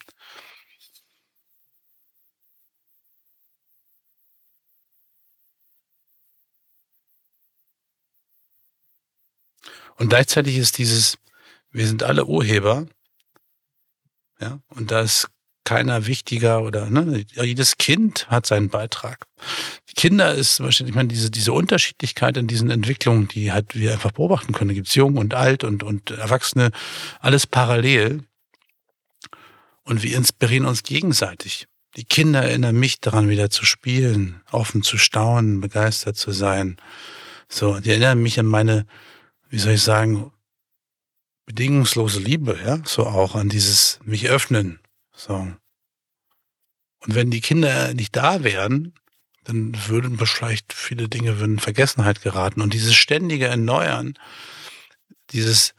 Und gleichzeitig ist dieses, wir sind alle Urheber, ja, und da ist keiner wichtiger oder ne, jedes Kind hat seinen Beitrag. Die Kinder ist wahrscheinlich, ich meine, diese, diese Unterschiedlichkeit in diesen Entwicklungen, die halt wir einfach beobachten können. Da gibt's jung und alt und, und Erwachsene, alles parallel. Und wir inspirieren uns gegenseitig. Die Kinder erinnern mich daran, wieder zu spielen, offen zu staunen, begeistert zu sein. So, die erinnern mich an meine wie soll ich sagen, bedingungslose Liebe, ja, so auch an dieses mich öffnen, so. Und wenn die Kinder nicht da wären, dann würden vielleicht viele Dinge in Vergessenheit geraten. Und dieses ständige Erneuern, dieses,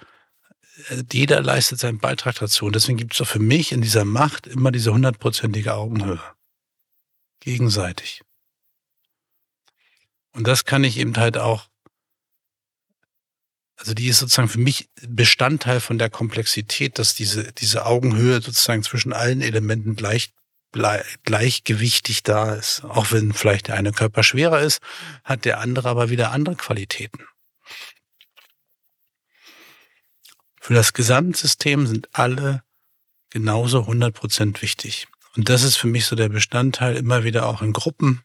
äh, jeder leistet seinen Beitrag dazu. Und deswegen gibt es auch für mich in dieser Macht immer diese hundertprozentige Augenhöhe. Gegenseitig. Und das kann ich eben halt auch also die ist sozusagen für mich Bestandteil von der Komplexität, dass diese, diese Augenhöhe sozusagen zwischen allen Elementen gleich, gleichgewichtig da ist. Auch wenn vielleicht der eine Körper schwerer ist, hat der andere aber wieder andere Qualitäten. Für das Gesamtsystem sind alle genauso 100% wichtig. Und das ist für mich so der Bestandteil immer wieder auch in Gruppen,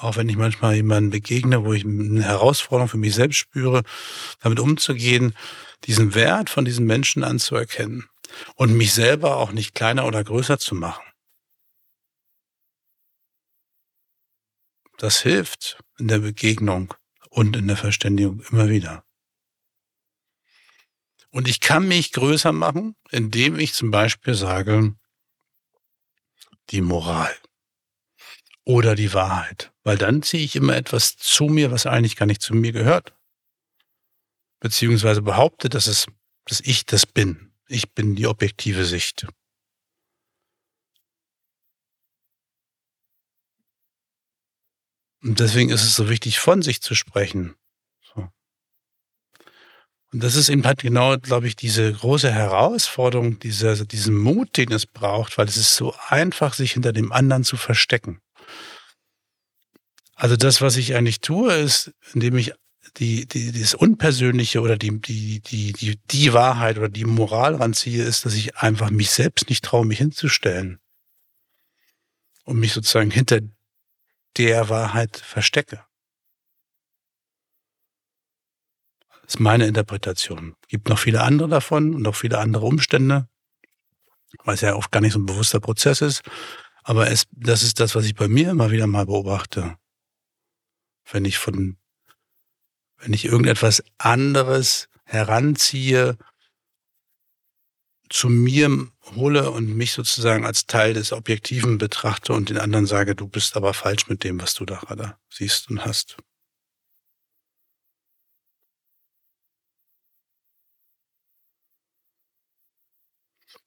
auch wenn ich manchmal jemanden begegne, wo ich eine Herausforderung für mich selbst spüre, damit umzugehen, diesen Wert von diesen Menschen anzuerkennen und mich selber auch nicht kleiner oder größer zu machen. Das hilft in der Begegnung und in der Verständigung immer wieder. Und ich kann mich größer machen, indem ich zum Beispiel sage, die Moral oder die Wahrheit. Weil dann ziehe ich immer etwas zu mir, was eigentlich gar nicht zu mir gehört. Beziehungsweise behaupte, dass es, dass ich das bin. Ich bin die objektive Sicht. Und deswegen ist es so wichtig, von sich zu sprechen. So. Und das ist eben halt genau, glaube ich, diese große Herausforderung, dieser, diesen Mut, den es braucht, weil es ist so einfach, sich hinter dem anderen zu verstecken. Also das, was ich eigentlich tue, ist, indem ich die, die, das Unpersönliche oder die, die, die, die, die Wahrheit oder die Moral ranziehe, ist, dass ich einfach mich selbst nicht traue, mich hinzustellen. Und mich sozusagen hinter der Wahrheit verstecke. Das ist meine Interpretation. Es gibt noch viele andere davon und noch viele andere Umstände, weil es ja oft gar nicht so ein bewusster Prozess ist. Aber es, das ist das, was ich bei mir immer wieder mal beobachte wenn ich von, wenn ich irgendetwas anderes heranziehe, zu mir hole und mich sozusagen als Teil des Objektiven betrachte und den anderen sage, du bist aber falsch mit dem, was du da gerade siehst und hast.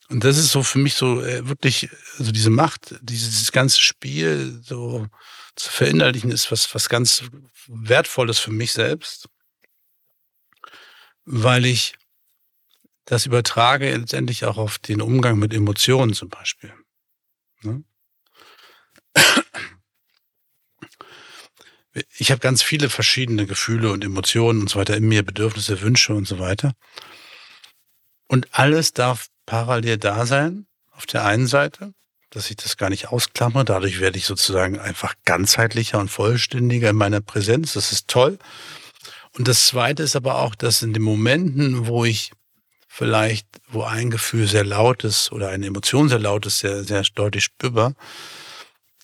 Und das ist so für mich so äh, wirklich, so diese Macht, dieses ganze Spiel so zu verinnerlichen, ist was, was ganz Wertvolles für mich selbst, weil ich das übertrage letztendlich auch auf den Umgang mit Emotionen zum Beispiel. Ne? Ich habe ganz viele verschiedene Gefühle und Emotionen und so weiter in mir, Bedürfnisse, Wünsche und so weiter. Und alles darf parallel da sein, auf der einen Seite, dass ich das gar nicht ausklammere. Dadurch werde ich sozusagen einfach ganzheitlicher und vollständiger in meiner Präsenz. Das ist toll. Und das Zweite ist aber auch, dass in den Momenten, wo ich vielleicht, wo ein Gefühl sehr laut ist oder eine Emotion sehr laut ist, sehr, sehr deutlich spürbar,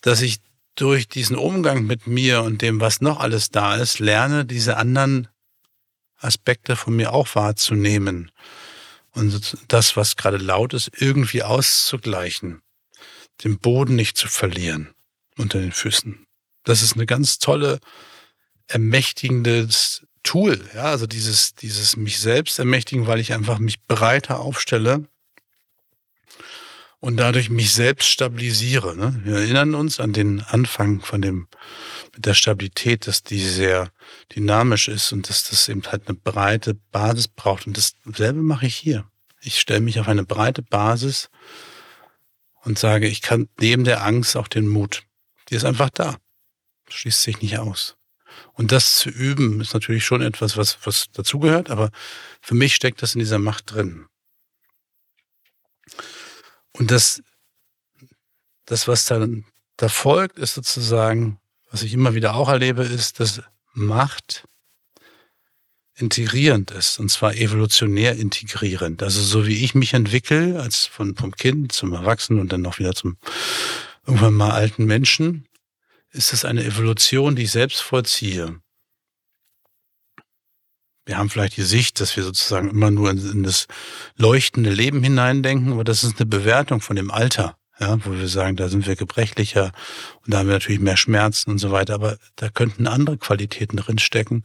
dass ich durch diesen Umgang mit mir und dem, was noch alles da ist, lerne, diese anderen Aspekte von mir auch wahrzunehmen und das, was gerade laut ist, irgendwie auszugleichen, den Boden nicht zu verlieren unter den Füßen. Das ist eine ganz tolle, ermächtigendes Tool, ja, also dieses, dieses mich selbst ermächtigen, weil ich einfach mich breiter aufstelle und dadurch mich selbst stabilisiere. Ne? Wir erinnern uns an den Anfang von dem, mit der Stabilität, dass die sehr dynamisch ist und dass das eben halt eine breite Basis braucht. Und dasselbe mache ich hier. Ich stelle mich auf eine breite Basis und sage, ich kann neben der Angst auch den Mut. Die ist einfach da. Schließt sich nicht aus. Und das zu üben, ist natürlich schon etwas, was, was dazugehört, aber für mich steckt das in dieser Macht drin. Und das, das, was dann da folgt, ist sozusagen, was ich immer wieder auch erlebe, ist, dass Macht integrierend ist, und zwar evolutionär integrierend. Also so wie ich mich entwickle, als von, vom Kind zum Erwachsenen und dann noch wieder zum irgendwann mal alten Menschen, ist es eine Evolution, die ich selbst vollziehe. Wir haben vielleicht die Sicht, dass wir sozusagen immer nur in, in das leuchtende Leben hineindenken, aber das ist eine Bewertung von dem Alter, ja, wo wir sagen, da sind wir gebrechlicher und da haben wir natürlich mehr Schmerzen und so weiter, aber da könnten andere Qualitäten drinstecken,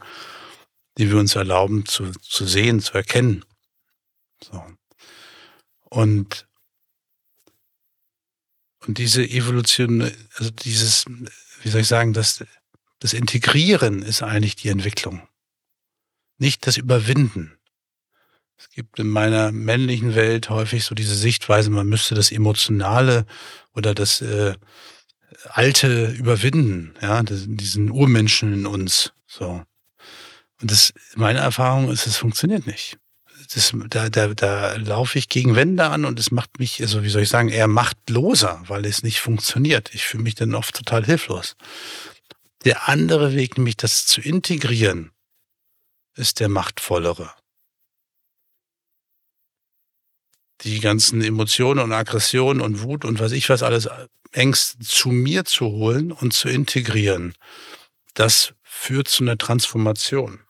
die wir uns erlauben zu, zu sehen, zu erkennen. So. Und und diese Evolution, also dieses wie soll ich sagen, das, das Integrieren ist eigentlich die Entwicklung. Nicht das Überwinden. Es gibt in meiner männlichen Welt häufig so diese Sichtweise, man müsste das Emotionale oder das äh, Alte überwinden, ja, diesen Urmenschen in uns. So. Und das, meine Erfahrung ist, es funktioniert nicht das, da, da, da laufe ich gegen Wände an und es macht mich, also wie soll ich sagen, eher machtloser, weil es nicht funktioniert. Ich fühle mich dann oft total hilflos. Der andere Weg, nämlich das zu integrieren, ist der machtvollere. Die ganzen Emotionen und Aggressionen und Wut und was ich was alles Ängste zu mir zu holen und zu integrieren, das führt zu einer Transformation.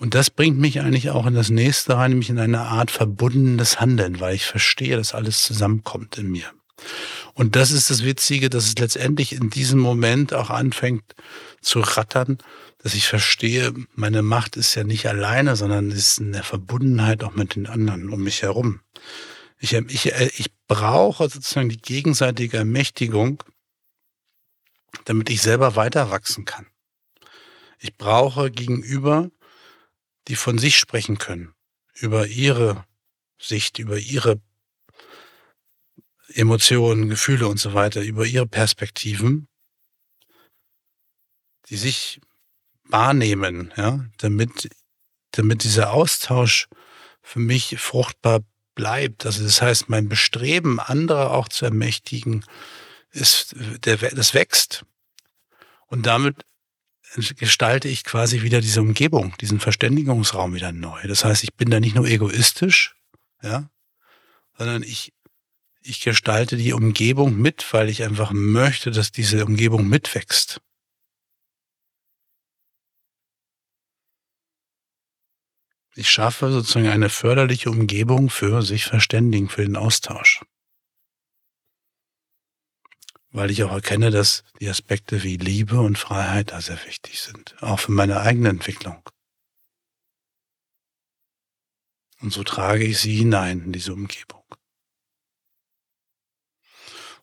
Und das bringt mich eigentlich auch in das nächste rein, nämlich in eine Art verbundenes Handeln, weil ich verstehe, dass alles zusammenkommt in mir. Und das ist das Witzige, dass es letztendlich in diesem Moment auch anfängt zu rattern, dass ich verstehe, meine Macht ist ja nicht alleine, sondern ist in der Verbundenheit auch mit den anderen um mich herum. Ich, ich, ich brauche sozusagen die gegenseitige Ermächtigung, damit ich selber weiter wachsen kann. Ich brauche gegenüber die von sich sprechen können, über ihre Sicht, über ihre Emotionen, Gefühle und so weiter, über ihre Perspektiven, die sich wahrnehmen, ja, damit, damit dieser Austausch für mich fruchtbar bleibt. Also das heißt, mein Bestreben, andere auch zu ermächtigen, ist, der, das wächst. Und damit gestalte ich quasi wieder diese Umgebung, diesen Verständigungsraum wieder neu. Das heißt, ich bin da nicht nur egoistisch, ja, sondern ich, ich gestalte die Umgebung mit, weil ich einfach möchte, dass diese Umgebung mitwächst. Ich schaffe sozusagen eine förderliche Umgebung für sich verständigen, für den Austausch weil ich auch erkenne, dass die Aspekte wie Liebe und Freiheit da sehr wichtig sind, auch für meine eigene Entwicklung. Und so trage ich sie hinein in diese Umgebung.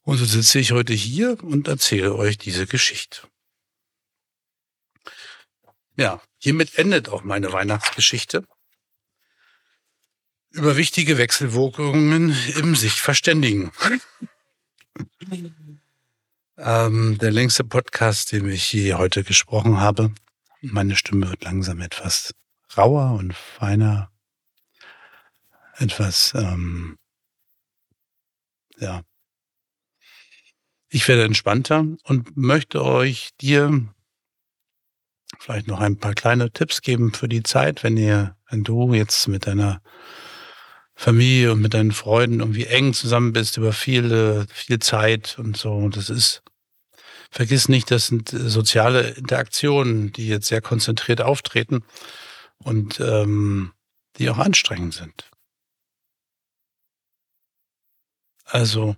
Und so sitze ich heute hier und erzähle euch diese Geschichte. Ja, hiermit endet auch meine Weihnachtsgeschichte über wichtige Wechselwirkungen im sich verständigen. Ähm, der längste Podcast, den ich je heute gesprochen habe. Meine Stimme wird langsam etwas rauer und feiner, etwas, ähm, ja. Ich werde entspannter und möchte euch dir vielleicht noch ein paar kleine Tipps geben für die Zeit, wenn ihr, wenn du jetzt mit deiner Familie und mit deinen Freunden irgendwie eng zusammen bist über viele, viel Zeit und so. Und das ist, vergiss nicht, das sind soziale Interaktionen, die jetzt sehr konzentriert auftreten und ähm, die auch anstrengend sind. Also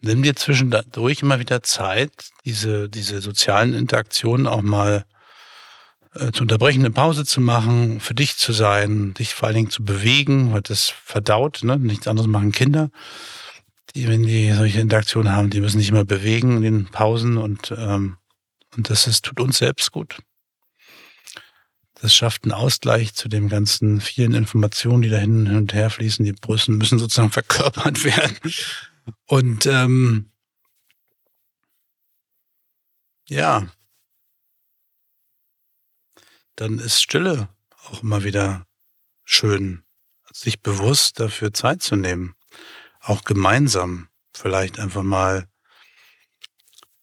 nimm dir zwischendurch immer wieder Zeit, diese, diese sozialen Interaktionen auch mal äh, zu unterbrechen, eine Pause zu machen, für dich zu sein, dich vor allen Dingen zu bewegen, weil das verdaut, ne? nichts anderes machen Kinder. Die, wenn die solche Interaktionen haben, die müssen sich immer bewegen in den Pausen und, ähm, und das ist, tut uns selbst gut. Das schafft einen Ausgleich zu den ganzen vielen Informationen, die da hin und her fließen. Die Brüsten müssen sozusagen verkörpert werden. Und ähm, ja, dann ist Stille auch immer wieder schön, sich bewusst dafür Zeit zu nehmen, auch gemeinsam vielleicht einfach mal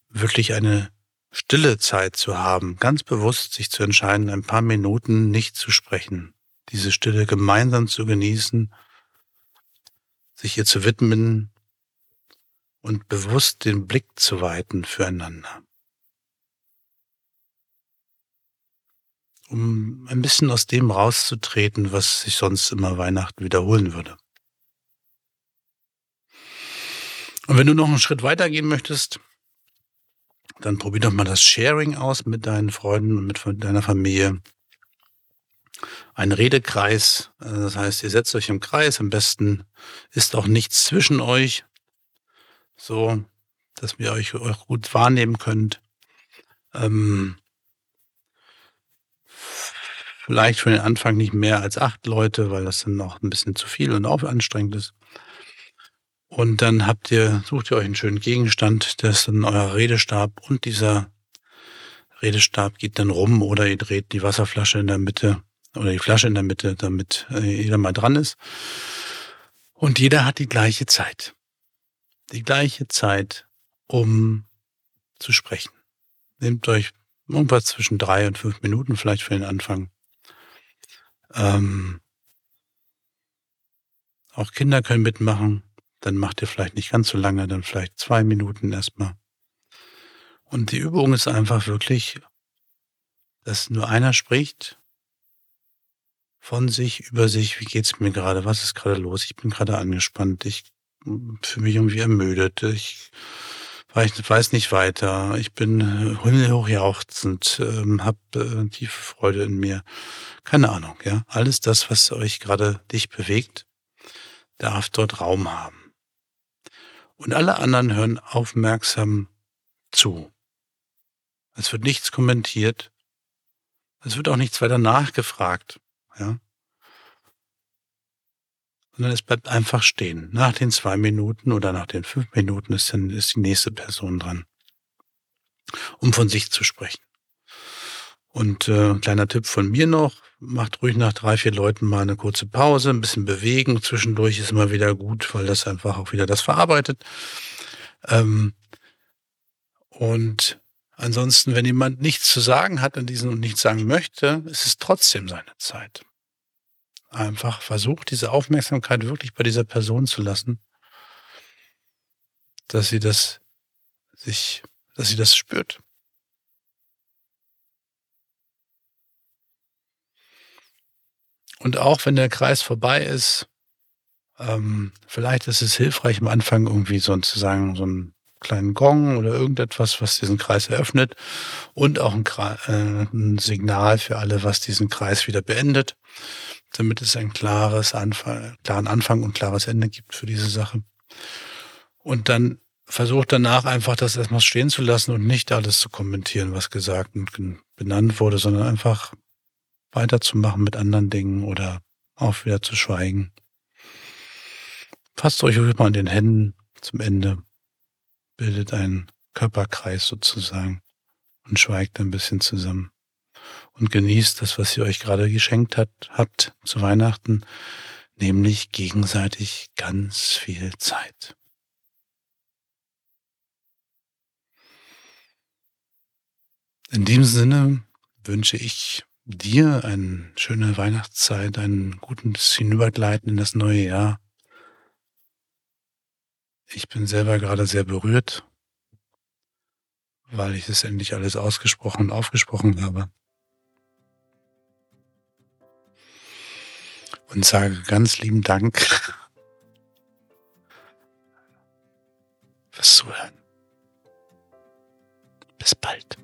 wirklich eine stille Zeit zu haben, ganz bewusst sich zu entscheiden, ein paar Minuten nicht zu sprechen, diese Stille gemeinsam zu genießen, sich ihr zu widmen und bewusst den Blick zu weiten füreinander. Um ein bisschen aus dem rauszutreten, was sich sonst immer Weihnachten wiederholen würde. Und wenn du noch einen Schritt weiter gehen möchtest, dann probier doch mal das Sharing aus mit deinen Freunden und mit deiner Familie. Ein Redekreis, äh, das heißt, ihr setzt euch im Kreis, am besten ist auch nichts zwischen euch, so dass wir euch, euch gut wahrnehmen könnt. Ähm, Vielleicht für den Anfang nicht mehr als acht Leute, weil das dann noch ein bisschen zu viel und auch anstrengend ist. Und dann habt ihr, sucht ihr euch einen schönen Gegenstand, das ist dann euer Redestab und dieser Redestab geht dann rum oder ihr dreht die Wasserflasche in der Mitte oder die Flasche in der Mitte, damit äh, jeder mal dran ist. Und jeder hat die gleiche Zeit. Die gleiche Zeit, um zu sprechen. Nehmt euch irgendwas zwischen drei und fünf Minuten vielleicht für den Anfang. Ähm, auch Kinder können mitmachen. Dann macht ihr vielleicht nicht ganz so lange, dann vielleicht zwei Minuten erstmal. Und die Übung ist einfach wirklich, dass nur einer spricht von sich, über sich, wie geht's mir gerade, was ist gerade los, ich bin gerade angespannt, ich fühle mich irgendwie ermüdet, ich ich weiß nicht weiter. Ich bin äh, himmelhoch jauchzend, ähm, habe äh, tiefe Freude in mir. Keine Ahnung, ja. Alles das, was euch gerade dich bewegt, darf dort Raum haben. Und alle anderen hören aufmerksam zu. Es wird nichts kommentiert. Es wird auch nichts weiter nachgefragt, ja sondern es bleibt einfach stehen. Nach den zwei Minuten oder nach den fünf Minuten ist dann ist die nächste Person dran, um von sich zu sprechen. Und äh, kleiner Tipp von mir noch, macht ruhig nach drei, vier Leuten mal eine kurze Pause, ein bisschen bewegen. Zwischendurch ist immer wieder gut, weil das einfach auch wieder das verarbeitet. Ähm, und ansonsten, wenn jemand nichts zu sagen hat in diesem und nichts sagen möchte, ist es trotzdem seine Zeit einfach versucht, diese Aufmerksamkeit wirklich bei dieser Person zu lassen, dass sie das sich, dass sie das spürt. Und auch wenn der Kreis vorbei ist, ähm, vielleicht ist es hilfreich am Anfang irgendwie sozusagen so einen kleinen Gong oder irgendetwas, was diesen Kreis eröffnet und auch ein, äh, ein Signal für alle, was diesen Kreis wieder beendet damit es ein klares Anfang, klaren Anfang und klares Ende gibt für diese Sache. Und dann versucht danach einfach das erstmal stehen zu lassen und nicht alles zu kommentieren, was gesagt und benannt wurde, sondern einfach weiterzumachen mit anderen Dingen oder auch wieder zu schweigen. Fasst euch mal an den Händen zum Ende, bildet einen Körperkreis sozusagen und schweigt ein bisschen zusammen. Und genießt das, was sie euch gerade geschenkt hat, habt zu Weihnachten, nämlich gegenseitig ganz viel Zeit. In diesem Sinne wünsche ich dir eine schöne Weihnachtszeit, ein gutes Hinübergleiten in das neue Jahr. Ich bin selber gerade sehr berührt, weil ich es endlich alles ausgesprochen und aufgesprochen habe. und sage ganz lieben Dank fürs Zuhören. Bis bald.